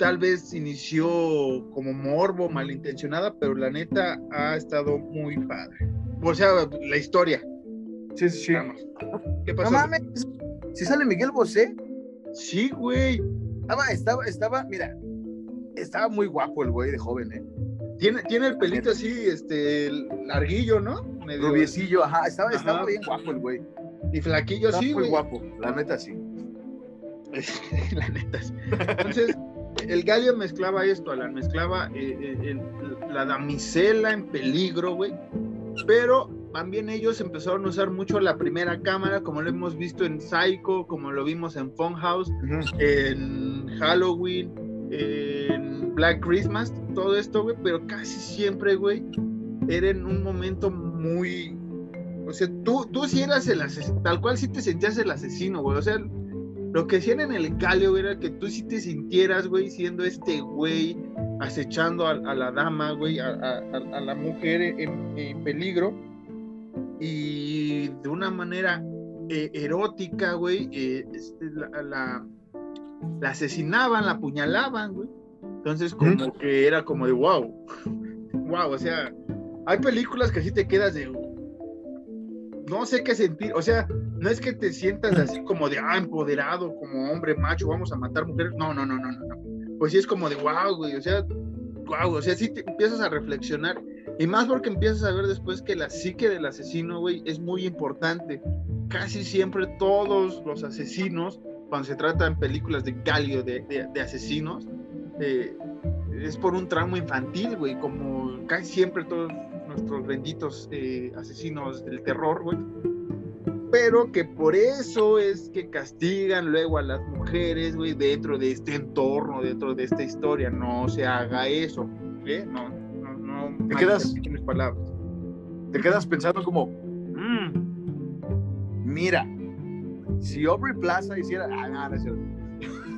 tal vez inició como morbo, malintencionada, pero la neta ha estado muy padre. O sea, la historia. Sí, sí, sí. ¿Qué pasó? No mames, si sale Miguel Bosé. Sí, güey. Estaba, estaba, estaba, mira, estaba muy guapo el güey de joven, ¿eh? Tiene, tiene el pelito así, este, larguillo, ¿no? Medio... Rubiecillo, ajá, estaba, estaba bien guapo el güey. Y flaquillo sí, muy guapo, la neta sí. la neta sí. Entonces, el gallo mezclaba esto, Alan, mezclaba eh, eh, la damisela en peligro, güey. Pero también ellos empezaron a usar mucho la primera cámara, como lo hemos visto en Psycho, como lo vimos en Funhouse, en Halloween, en Black Christmas, todo esto, güey, pero casi siempre, güey, era en un momento muy, o sea, tú, tú sí eras el asesino, tal cual sí te sentías el asesino, güey. O sea, lo que hacían en el calio era que tú sí te sintieras, güey, siendo este güey acechando a, la dama, güey, a, la mujer en, peligro. Y de una manera eh, erótica, güey, eh, este, la, la, asesinaban, la apuñalaban, güey. Entonces, como que era como de wow, wow, o sea, hay películas que así te quedas de no sé qué sentir, o sea, no es que te sientas así como de, ah, empoderado, como hombre macho, vamos a matar mujeres, no, no, no, no, no, pues sí es como de, wow, güey, o sea, wow, o sea, sí te empiezas a reflexionar, y más porque empiezas a ver después que la psique del asesino, güey, es muy importante, casi siempre todos los asesinos, cuando se trata en películas de Galio, de, de, asesinos, eh, es por un trauma infantil, güey, como casi siempre todos nuestros benditos eh, asesinos del terror, güey. Pero que por eso es que castigan luego a las mujeres, güey, dentro de este entorno, dentro de esta historia. No se haga eso, ¿eh? No, no, no. Te quedas. Mis palabras. Te quedas pensando como, mm, mira, si Aubrey Plaza hiciera. Ah, no, no es cierto.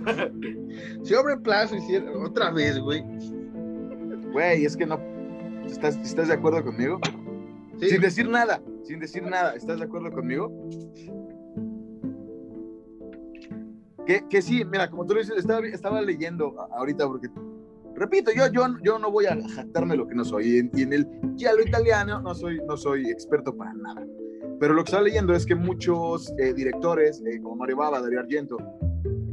si Aubrey Plaza hiciera otra vez, güey. Güey, es que no, ¿Estás, ¿Estás de acuerdo conmigo? Sin decir nada. sin decir nada, ¿estás de acuerdo conmigo? Que, que sí, mira, como tú lo dices, estaba, estaba leyendo ahorita porque repito, yo, yo, yo no voy a jactarme lo que no soy. Y en, y en el giallo italiano no soy, no soy experto para nada. Pero lo que estaba leyendo es que muchos eh, directores, eh, como Mario Bava, Dario Argento,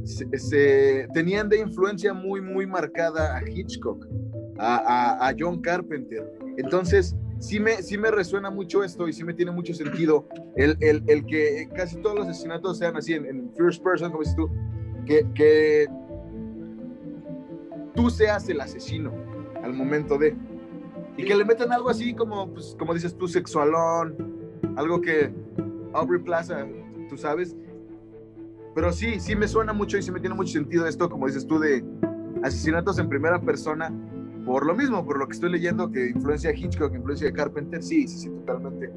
se, se, tenían de influencia muy, muy marcada a Hitchcock, a, John Carpenter. Entonces, sí me, sí me resuena mucho esto y sí me tiene mucho sentido el, el, el que casi todos los asesinatos sean así, en, en first person, como dices tú, que, que tú seas el asesino al momento de. Y que le metan algo así como, pues, como dices tú, sexualón, algo que Aubrey Plaza, tú sabes. Pero sí, sí me suena mucho y sí me tiene mucho sentido esto, como dices tú, de asesinatos en primera persona. Por lo mismo, por lo que estoy leyendo, que influencia Hitchcock, influencia Carpenter, sí, sí, sí, totalmente.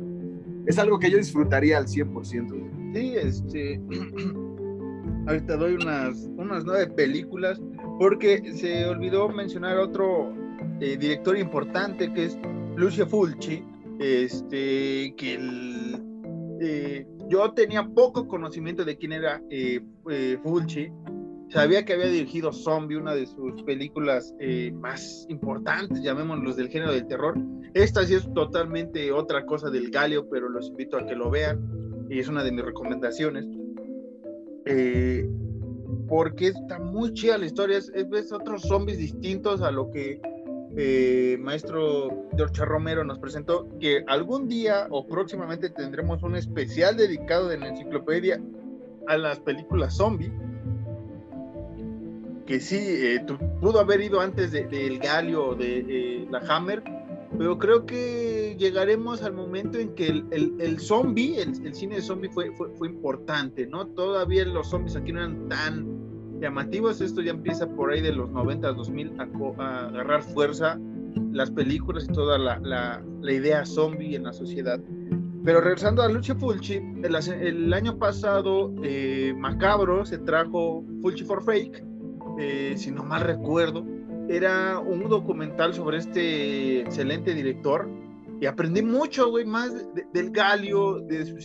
Es algo que yo disfrutaría al 100%. Sí, este. Ahorita doy unas, unas nueve películas porque se olvidó mencionar otro eh, director importante que es Lucio Fulci, este, que eh, yo tenía poco conocimiento de quién era eh Fulci, sabía que había dirigido Zombie, una de sus películas eh, más importantes, llamémoslos del género del terror. Esta sí es totalmente otra cosa del Galio, pero los invito a que lo vean y es una de mis recomendaciones. Eh, porque está muy chida la historia, es, es, otros zombies distintos a lo que eh, maestro George Romero nos presentó, que algún día o próximamente tendremos un especial dedicado en la enciclopedia a las películas zombie, que sí, eh, pudo haber ido antes del de, Galio o de eh, la Hammer, pero creo que llegaremos al momento en que el, el, el zombie, el, el, cine de zombie fue, fue, fue, importante, ¿no? Todavía los zombies aquí no eran tan llamativos, esto ya empieza por ahí de los 90, 2000 a, a agarrar fuerza las películas y toda la, la, la, idea zombie en la sociedad. Pero regresando a Lucio Fulci, el año pasado eh, Macabro se trajo Fulci for Fake, eh, si no mal recuerdo, era un documental sobre este excelente director y aprendí mucho, güey, más de, del Galio, de su,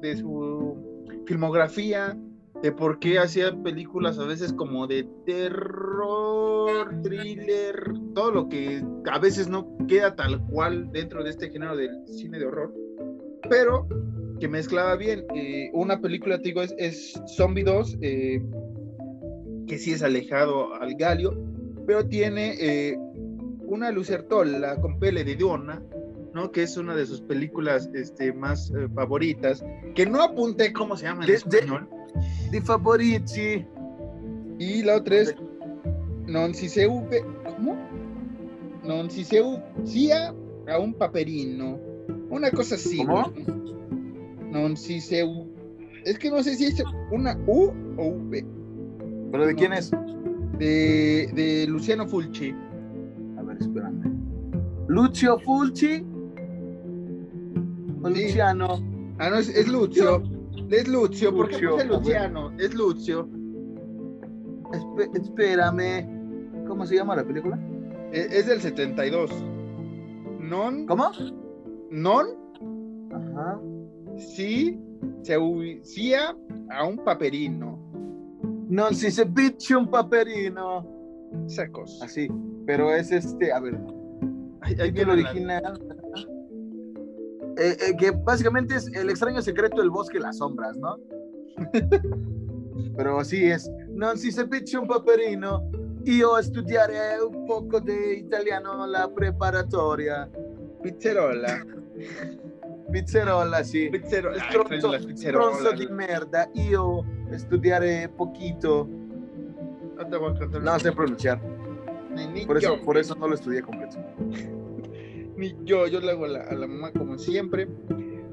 de su filmografía, de por qué hacía películas a veces como de terror, thriller, todo lo que a veces no queda tal cual dentro de este género del cine de horror, pero que mezclaba bien. Eh, una película, te digo, es, es Zombie 2, eh, que sí es alejado al Galio, pero tiene eh, una Lucertola con pele de Donna, ¿no? Que es una de sus películas este, más eh, favoritas, que no apunté cómo se llama en de, español. De, de favoriti. Y la otra es Non si se ¿cómo? Non si se sia a un paperino. Una cosa así. ¿Cómo? Non si se es que no sé si es una U o V. ¿Pero de quién es? De, de, Luciano Fulci. A ver, espérame. Lucio Fulci. O sí. Luciano. Ah, no, es, es Lucio. Es Lucio, ¿por qué puse Luciano? Es Lucio. Esp espérame. ¿Cómo se llama la película? Es, es del 72. Non. ¿Cómo? Non. Ajá. Sí. Se ubicía a un paperino. Non si se biche un paperino. Secos. Así. Pero es este, a ver. Ahí, ahí el original. Eh, eh, que básicamente es el extraño secreto del bosque y las sombras, ¿no? Pero así es. Non si se biche un paperino. Io studiare un poco de italiano alla preparatoria. Pizzerola. Pizzerola, sì. Pizzero... Stronzo, ah, stronzo di merda. Io studiare poquito. No sé pronunciar. Ni, ni Por eso, por eso no lo estudié completo. Ni yo, yo le hago a la, a la mamá como siempre.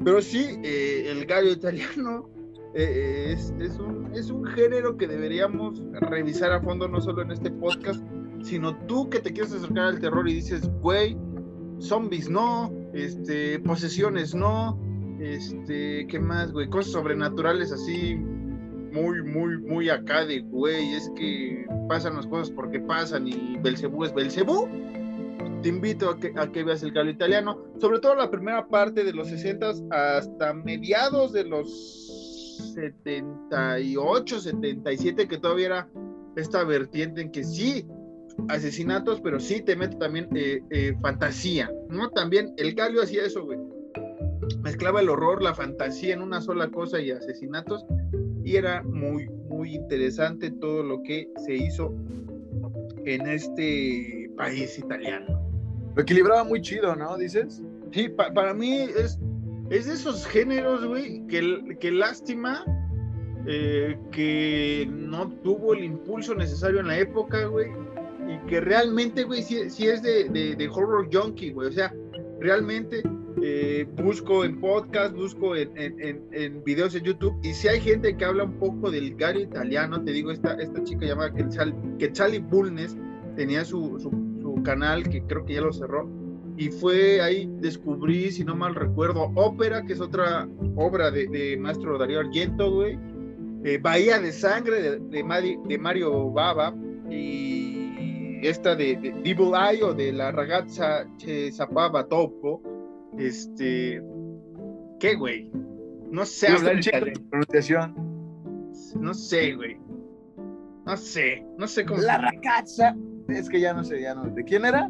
Pero sí, eh, el gallo italiano eh, es, es, un, es un género que deberíamos revisar a fondo, no solo en este podcast, sino tú que te quieres acercar al terror y dices, güey, zombies no, este, posesiones no, este, ¿qué más, güey? Cosas sobrenaturales así, muy, muy, muy acá de, güey, es que pasan las cosas porque pasan y Belcebú es Belcebú. te invito a que, a que veas el Galio italiano, sobre todo la primera parte de los 60 hasta mediados de los 78, 77, que todavía era esta vertiente en que sí, asesinatos, pero sí te mete también eh, eh, fantasía, ¿no? También el Galio hacía eso, güey. Mezclaba el horror, la fantasía en una sola cosa y asesinatos, y era muy, muy interesante todo lo que se hizo en este país italiano. Lo equilibraba muy chido, ¿no? Dices. Sí, para mí es, es de esos géneros, güey, que, que lástima eh, que no tuvo el impulso necesario en la época, güey, y que realmente, güey, sí, es de, de, horror junkie, güey, o sea, realmente eh, busco en podcast, busco en, en, en, videos en YouTube, y si hay gente que habla un poco del Gary italiano, te digo, esta, esta chica llamada Quetzal, Bulnes tenía su, su, su canal, que creo que ya lo cerró, y fue ahí descubrí, si no mal recuerdo, Ópera, que es otra obra de, de Maestro Darío Argento, güey. Eh, Bahía de Sangre de, de, Mario Baba y esta de, de Devil Eye o de la ragazza che zapaba topo. Este, ¿qué, güey? No sé hablar pronunciación. No sé, güey. No sé, no sé cómo. La ragazza, es que ya no sé, ya no. ¿De quién era?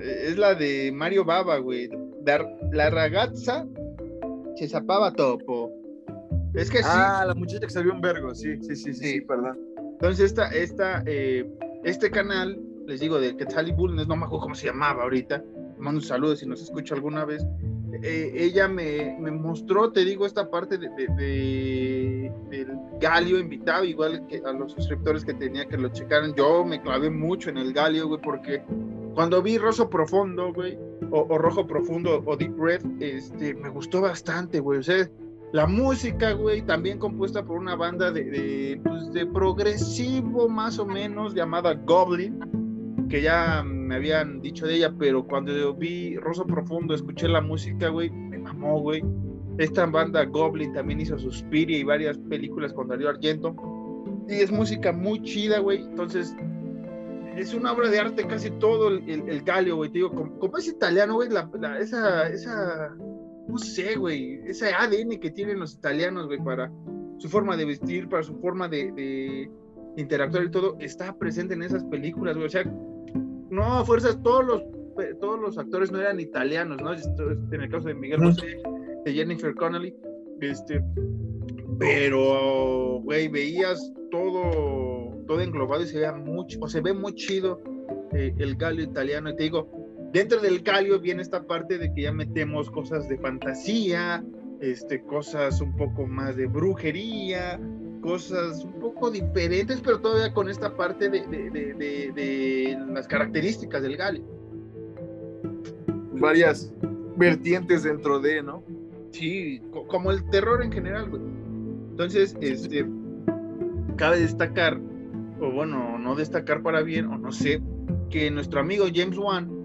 es la de Mario Baba, güey. La ragazza se zapaba topo. Es que sí. Ah, la muchacha que salió en Vergo, sí, sí, sí, sí, perdón. Entonces, esta, esta, eh, este canal, les digo, de Quetzal Bull, no me acuerdo cómo se llamaba ahorita. Mando un saludo si nos escucha alguna vez. Eh, ella me, me, mostró, te digo, esta parte de, de, del Galio invitado, igual que a los suscriptores que tenía que lo checaran. Yo me clavé mucho en el Galio, güey, porque cuando vi Rosso Profundo, güey, o, Rojo Profundo, o Deep Red, este, me gustó bastante, güey. O sea, la música, güey, también compuesta por una banda de, de, pues, de progresivo más o menos llamada Goblin, que ya me habían dicho de ella, pero cuando vi Rosso Profundo, escuché la música, güey, me mamó, güey. Esta banda Goblin también hizo Suspiria y varias películas con Darío Argento. Y es música muy chida, güey. Entonces, es una obra de arte casi todo el, el, galio, güey. Te digo, como, es italiano, güey, la, esa, esa, no sé, güey, ese ADN que tienen los italianos, güey, para su forma de vestir, para su forma de, de interactuar y todo, está presente en esas películas, güey. O sea, no, fuerzas, todos los, todos los actores no eran italianos, ¿no? En el caso de Miguel José, de Jennifer Connelly, este, pero, güey, veías todo, todo englobado y se veía mucho, o se ve muy chido eh, el galio italiano. Y te digo, dentro del galio viene esta parte de que ya metemos cosas de fantasía, este, cosas un poco más de brujería, cosas un poco diferentes, pero todavía con esta parte de, de, las características del galio. Varias vertientes dentro de, ¿no? Sí, como el terror en general, güey. Entonces, este, cabe destacar, o bueno, no destacar para bien, o no sé, que nuestro amigo James Wan,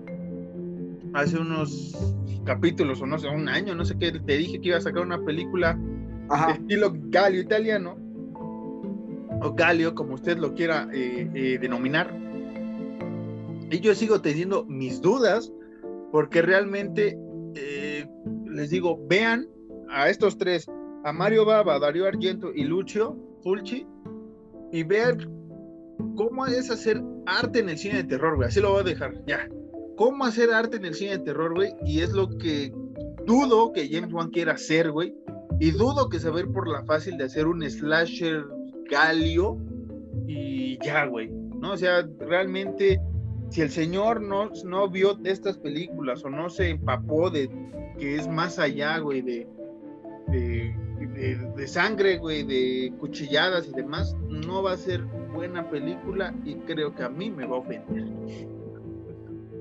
hace unos capítulos, o no sé, un año, no sé qué, te dije que iba a sacar una película de estilo galio italiano, o galio, como usted lo quiera eh, eh, denominar. Y yo sigo teniendo mis dudas, porque realmente, eh, les digo, vean a estos tres, a Mario Baba, Darío Argento y Lucio Fulci, y vean cómo es hacer arte en el cine de terror, güey. Así lo voy a dejar, ya. Cómo hacer arte en el cine de terror, güey. Y es lo que dudo que James Wan quiera hacer, güey. Y dudo que se va por la fácil de hacer un slasher galio y ya, güey. ¿No? O sea, realmente, si el señor no, no vio estas películas o no se empapó de que es más allá, güey, de, de de, sangre, güey, de cuchilladas y demás, no va a ser buena película y creo que a mí me va a ofender.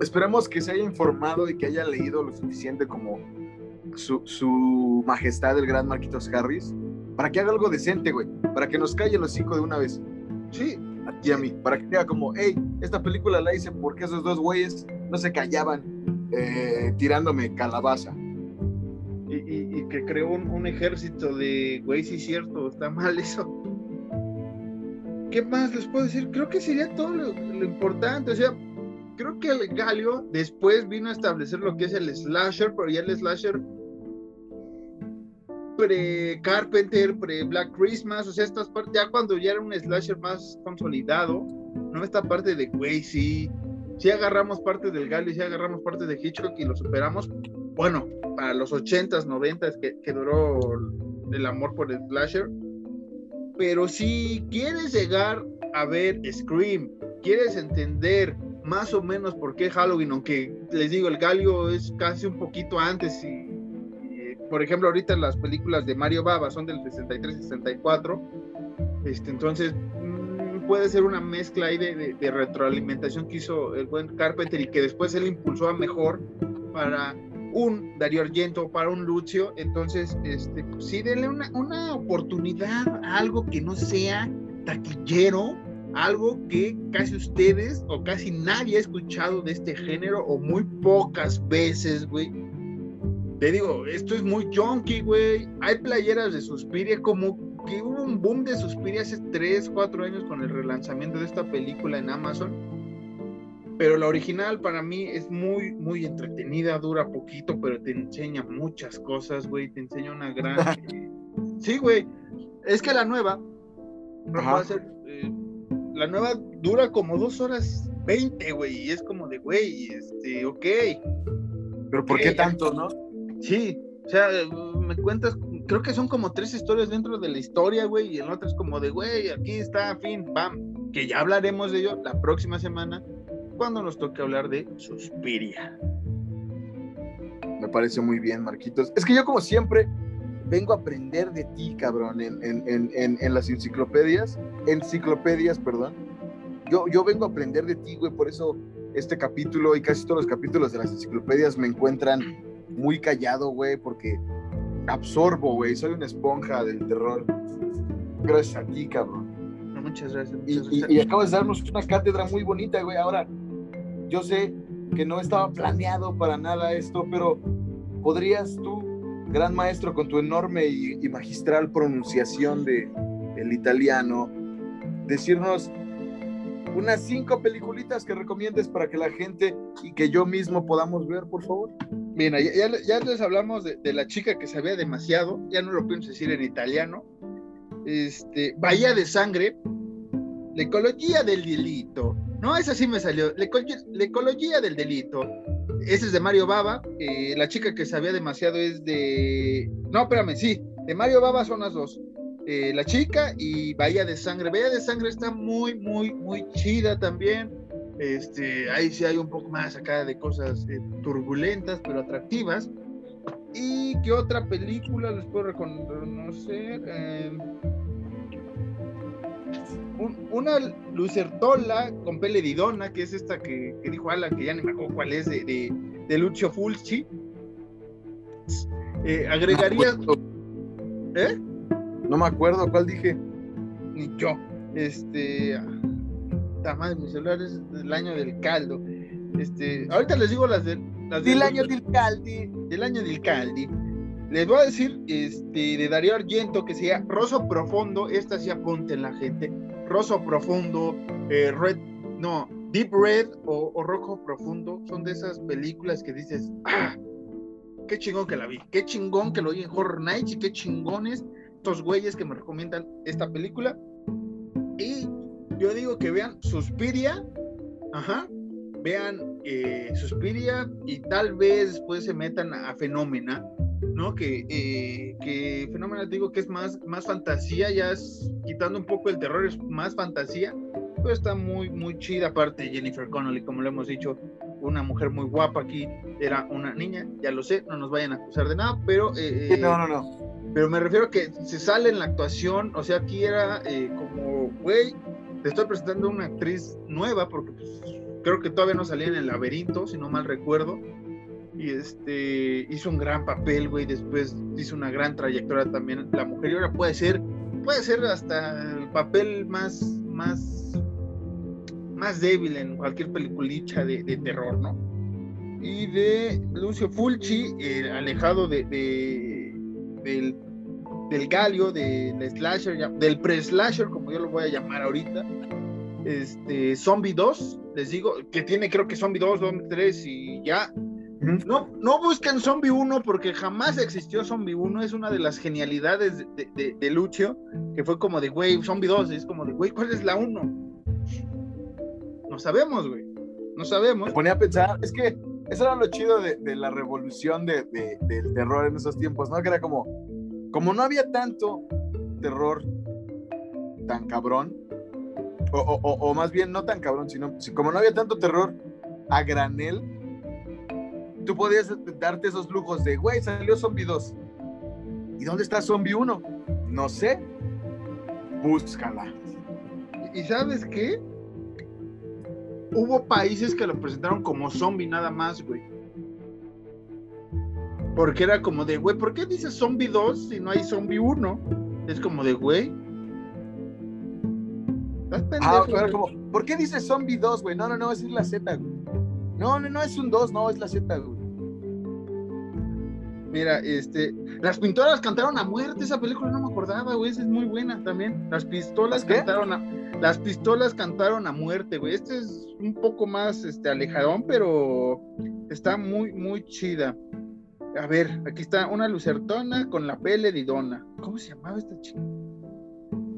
Esperemos que se haya informado y que haya leído lo suficiente como su, majestad, el gran Marquitos Harris, para que haga algo decente, güey, para que nos calle los cinco de una vez. Sí. A ti a mí, para que diga como, hey, esta película la hice porque esos dos güeyes no se callaban eh, tirándome calabaza y, que creó un, ejército de, güey, sí es cierto, está mal eso. ¿Qué más les puedo decir? Creo que sería todo lo, importante, o sea, creo que el Galio después vino a establecer lo que es el slasher, pero ya el slasher pre-Carpenter, pre-Black Christmas, o sea, estas partes, ya cuando ya era un slasher más consolidado, no esta parte de, güey, sí, sí agarramos parte del Galio, sí agarramos parte de Hitchcock y lo superamos, bueno, para los 80s, 90s que, que duró el amor por el slasher, pero si quieres llegar a ver Scream, quieres entender más o menos por qué Halloween, aunque les digo, el Galio es casi un poquito antes y por ejemplo, ahorita las películas de Mario Baba son del 63-64, este, entonces mm, puede ser una mezcla ahí de, retroalimentación que hizo el buen Carpenter y que después él impulsó a mejor para un Darío Argento, para un Lucio, entonces, este, pues sí, denle una, una oportunidad a algo que no sea taquillero, algo que casi ustedes o casi nadie ha escuchado de este género o muy pocas veces, güey te digo, esto es muy junky, güey. Hay playeras de Suspiria, como que hubo un boom de Suspiria hace 3, 4 años con el relanzamiento de esta película en Amazon. Pero la original para mí es muy, muy entretenida, dura poquito, pero te enseña muchas cosas, güey. Te enseña una gran. sí, güey. Es que la nueva. Eh, la nueva dura como 2 horas 20, güey. Y es como de, güey, este, ok. Pero ¿por qué tanto, no? Sí, o sea, me cuentas, creo que son como tres historias dentro de la historia, güey, y el otro es como de, güey, aquí está, fin, pam, que ya hablaremos de ello la próxima semana cuando nos toque hablar de Suspiria. Me parece muy bien, Marquitos. Es que yo como siempre vengo a aprender de ti, cabrón, en, en, las enciclopedias, enciclopedias, perdón. Yo, yo vengo a aprender de ti, güey, por eso este capítulo y casi todos los capítulos de las enciclopedias me encuentran muy callado, güey, porque absorbo, güey, soy una esponja del terror. Gracias a ti, cabrón. muchas gracias. y, acabas de darnos una cátedra muy bonita, güey. Ahora, yo sé que no estaba planeado para nada esto, pero ¿podrías tú, gran maestro, con tu enorme y, magistral pronunciación de el italiano, decirnos unas cinco peliculitas que recomiendes para que la gente y que yo mismo podamos ver, por favor? Bien, ya, les hablamos de, la chica que sabía demasiado, ya no lo pienso decir en italiano. Este, Bahía de Sangre, ecología del delito. No, esa sí me salió. ecología del delito. Ese es de Mario Baba. La chica que sabía demasiado es de. No, espérame, sí. De Mario Baba son las dos. Eh, la chica y Bahía de Sangre. Bahía de Sangre está muy, muy, muy chida también este, ahí sí hay un poco más acá de cosas eh, turbulentas, pero atractivas. ¿Y qué otra película les puedo reconocer? Eh, una Lucertola con pele Didona, que es esta que, dijo Alan, que ya ni me acuerdo cuál es, de, de, Lucio Fulci. Eh, agregaría. ¿Eh? No me acuerdo cuál dije. Ni yo. Este madre, mi celular es del año del caldo. Este, ahorita les digo las, de, del año del caldi. Del año del caldi. Les voy a decir este, de Darío Argento que sea Rosso Profundo. Esta sí apunten la gente. Rosso Profundo, eh, Red, no, Deep Red o, Rojo Profundo. Son de esas películas que dices, ah, qué chingón que la vi. Qué chingón que lo vi en Horror Nights y qué chingones estos güeyes que me recomiendan esta película. Y yo digo que vean Suspiria, ajá, vean eh, Suspiria y tal vez después se metan a Fenómena, ¿no? Que, eh, que Fenómena digo que es más, más fantasía, ya es quitando un poco el terror, es más fantasía, pero está muy, muy chida. Aparte, Jennifer Connolly, como lo hemos dicho, una mujer muy guapa aquí, era una niña, ya lo sé, no nos vayan a acusar de nada, pero. Eh, no, no, no. Pero me refiero a que se sale en la actuación, o sea, aquí era como, güey, te estoy presentando una actriz nueva porque pues, creo que todavía no salía en el laberinto, si no mal recuerdo. Y este hizo un gran papel, güey. Después hizo una gran trayectoria también. La mujer y ahora puede ser, puede ser hasta el papel más, más, más débil en cualquier peliculicha de, terror, ¿no? Y de Lucio Fulci, alejado de, del del galio, del slasher, del pre-slasher, como yo lo voy a llamar ahorita. este, Zombie 2, les digo, que tiene creo que Zombie 2, Zombie 3 y ya. No, no busquen Zombie 1 porque jamás existió Zombie 1. Es una de las genialidades de, de, de Lucio, que fue como de, güey, Zombie 2. Es como de, güey, ¿cuál es la 1? No sabemos, güey. No sabemos. Me ponía a pensar, es que eso era lo chido de, de la revolución de, del terror en esos tiempos, ¿no? Que era como, como no había tanto terror tan cabrón, o, o, o, más bien no tan cabrón, sino como no había tanto terror a granel, tú podías darte esos lujos de, güey, salió Zombie 2. ¿Y dónde está Zombie 1? No sé. Búscala. ¿Y sabes qué? Hubo países que lo presentaron como zombie nada más, güey. Porque era como de, güey, ¿por qué dices zombie 2 si no hay zombie 1? Es como de, güey, Ah, claro, como, ¿por qué dice Zombie 2, güey? No, no, no, es la Z, güey. No, no, no, es un 2, no, es la Z, güey. Mira, este, las pintoras cantaron a muerte, esa película no me acordaba, güey, esa es muy buena también. Las pistolas ¿Qué? cantaron a, las pistolas cantaron a muerte, güey. Este es un poco más, este, alejadón, pero está muy, muy chida. A ver, aquí está una lucertona con la pele de Donna. ¿Cómo se llamaba esta chica?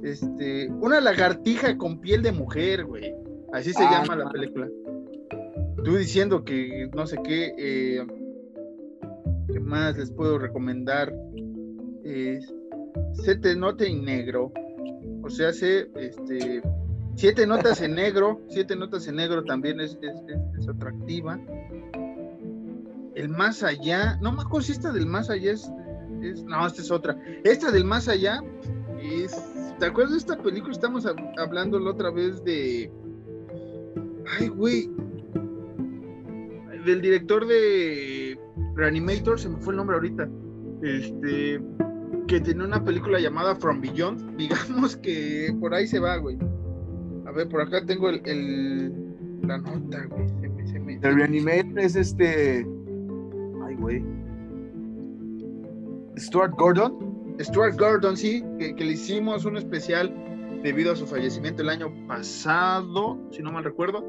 Este, una lagartija con piel de mujer, güey. Así se Ah, llama la película. Tú diciendo que no sé qué, eh, ¿qué más les puedo recomendar? Eh, Siete Note en negro. O sea, se, este, siete notas en negro. Siete notas en negro también es, es, es- es atractiva. El más allá, no me acuerdo si esta del más allá es, no, esta es otra. Esta del más allá es, ¿te acuerdas de esta película? Estamos hab- hablando la otra vez de, ay, güey, del director de Reanimator, se me fue el nombre ahorita, este, que tiene una película llamada From Beyond, digamos que por ahí se va, güey. A ver, por acá tengo el, el- la nota, güey. Se me, se me- The Reanimator es este. Ay, güey. Stuart Gordon. Stuart Gordon, sí, que, que le hicimos un especial debido a su fallecimiento el año pasado, si no mal recuerdo.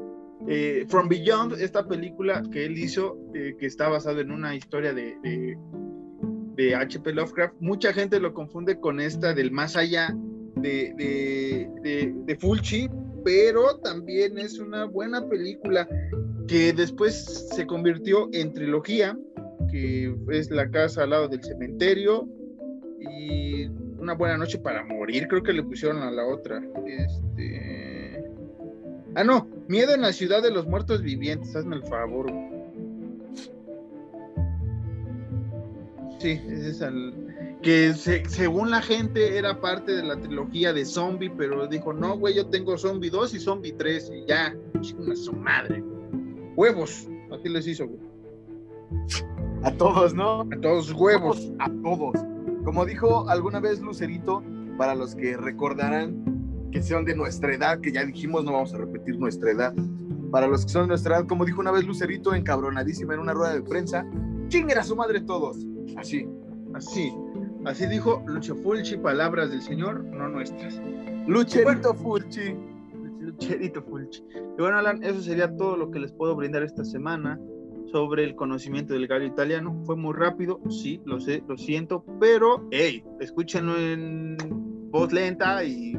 Eh, From Beyond, esta película que él hizo, eh, que está basada en una historia de, de, H.P. Lovecraft, mucha gente lo confunde con esta del más allá de, de, de, de Fulci, pero también es una buena película que después se convirtió en trilogía, que es La casa al lado del cementerio, y Una buena noche para morir, creo que le pusieron a la otra. Este. Ah, no, Miedo en la ciudad de los muertos vivientes, hazme el favor. Sí, ese es el. Que se- según la gente era parte de la trilogía de Zombie, pero dijo, no, güey, yo tengo Zombie 2 y Zombie 3, y ya, chinga su madre. Huevos, así les hizo, güey. A todos, ¿no? A todos huevos. A todos. Como dijo alguna vez Lucerito, para los que recordarán que sean de nuestra edad, que ya dijimos, no vamos a repetir nuestra edad. Para los que son de nuestra edad, como dijo una vez Lucerito, encabronadísima en una rueda de prensa, chinguen a su madre todos. Así. Así, así dijo Lucio Fulci, palabras del Señor, no nuestras. Lucherito Fulci. Lucherito Fulci. Y bueno, Alan, eso sería todo lo que les puedo brindar esta semana sobre el conocimiento del gallo italiano. Fue muy rápido, sí, lo sé, lo siento, pero, hey, escúchenlo en voz lenta y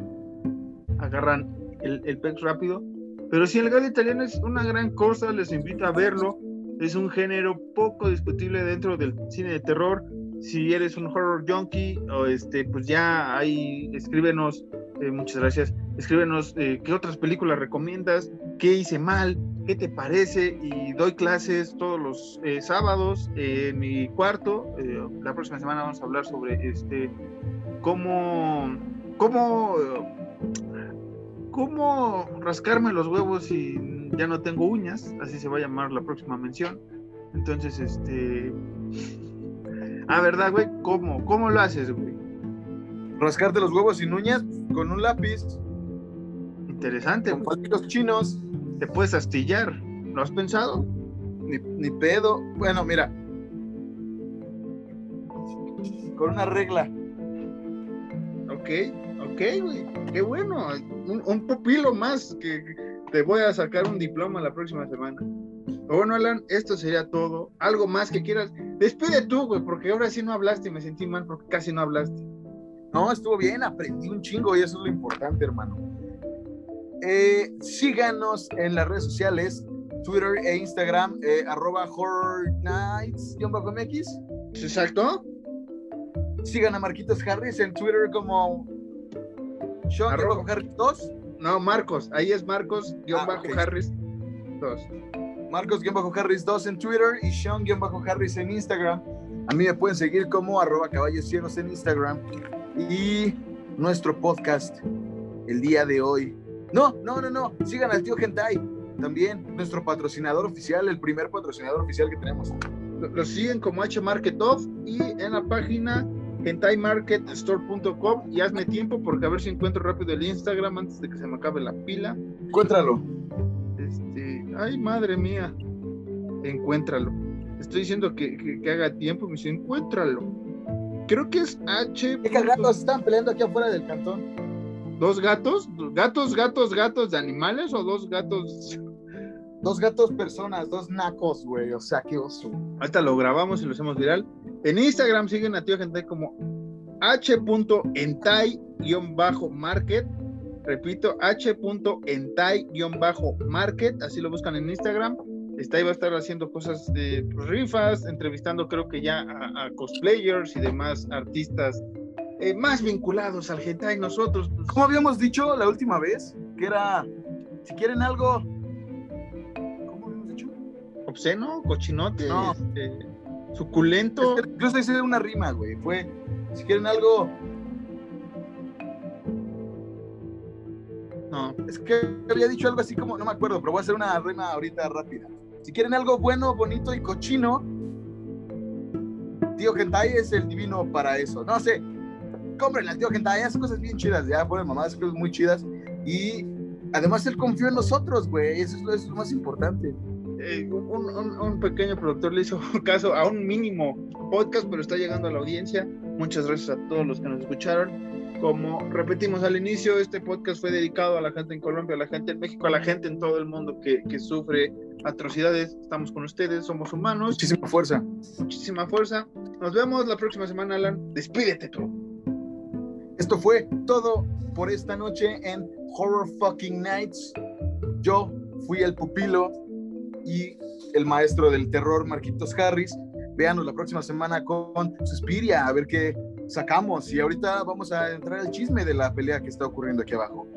agarran el, el pex rápido. Pero si el gallo italiano es una gran cosa, les invito a verlo. Es un género poco discutible dentro del cine de terror. Si eres un horror junkie, o este, pues ya ahí escríbenos. eh, muchas gracias. Escríbenos eh, qué otras películas recomiendas, qué hice mal, qué te parece. Y doy clases todos los eh, sábados en mi cuarto. Eh, la próxima semana vamos a hablar sobre este cómo, cómo, cómo rascarme los huevos si ya no tengo uñas. Así se va a llamar la próxima mención. Entonces, este. Ah, ¿verdad, güey? ¿Cómo? ¿Cómo lo haces, güey? Rascarte los huevos sin uñas con un lápiz, Interesante. con palitos chinos, Te puedes astillar. ¿Lo has pensado? ni, ni pedo. Bueno, mira. Con una regla. Ok, ok, güey. Qué bueno. un, un pupilo más que te voy a sacar un diploma la próxima semana. Bueno, Alan, esto sería todo. Algo más que quieras. Despide tú, güey, porque ahora sí no hablaste y me sentí mal porque casi no hablaste. No, estuvo bien, aprendí un chingo y eso es lo importante, hermano. Eh, síganos en las redes sociales, Twitter e Instagram, eh, arroba horror nights-mx. Exacto. Sigan a Marquitos Harris en Twitter como Sean Arroba. Harris 2. No, Marcos. Ahí es Marcos, Ah, bajo ok. Harris 2. Marcos-Harris 2 en Twitter y Sean-Harris en Instagram. A mí me pueden seguir como arroba caballos ciegos en Instagram. Y nuestro podcast el día de hoy. No, no, no, no. Sigan al tío Gentai. También nuestro patrocinador oficial, el primer patrocinador oficial que tenemos. Lo, lo siguen como H Market Off y en la página hentaimarketstore.com y hazme tiempo porque a ver si encuentro rápido el Instagram antes de que se me acabe la pila. Encuéntralo. Este, ay, madre mía. Encuéntralo. Estoy diciendo que, que- que haga tiempo, me dice, encuéntralo. Creo que es H. Qué cagados están peleando aquí afuera del cantón. ¿Dos gatos? ¿Gatos, gatos, gatos de animales o dos gatos? Dos gatos personas, dos nacos, güey. O sea, qué oso. Ahorita lo grabamos y lo hacemos viral. En Instagram siguen a Tío Gentai como h.entai-market. Repito, h.entai-market. Así lo buscan en Instagram. Está ahí va a estar haciendo cosas de pues, rifas, entrevistando creo que ya a, a cosplayers y demás artistas eh, más vinculados al hentai. Nosotros, pues, Como habíamos dicho la última vez, que era, si quieren algo. Obsceno, cochinote, No. este, suculento. Es que Incluso hice una rima, güey. Fue, si quieren algo, No, es que había dicho algo así como, no me acuerdo, pero voy a hacer una rima ahorita rápida. Si quieren algo bueno, bonito y cochino, Tío Gentai es el divino para eso. No sé, cómprenle al Tío Gentai, hace cosas bien chidas, ya, ponen mamadas, cosas muy chidas. Y además él confió en nosotros, güey, eso es lo, eso es lo más importante. Eh, un, un- un pequeño productor le hizo caso a un mínimo podcast, pero está llegando a la audiencia. Muchas gracias a todos los que nos escucharon. Como repetimos al inicio, este podcast fue dedicado a la gente en Colombia, a la gente en México, a la gente en todo el mundo que, que sufre atrocidades. Estamos con ustedes, somos humanos. Muchísima fuerza. Muchísima fuerza. Nos vemos la próxima semana, Alan. Despídete tú. Esto fue todo por esta noche en Horror Fucking Nights. Yo fui el pupilo y el maestro del terror, Marquitos Harris. Véanos la próxima semana con Suspiria, a ver qué sacamos. Y ahorita vamos a entrar al chisme de la pelea que está ocurriendo aquí abajo.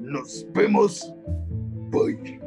Nos vemos. Bye.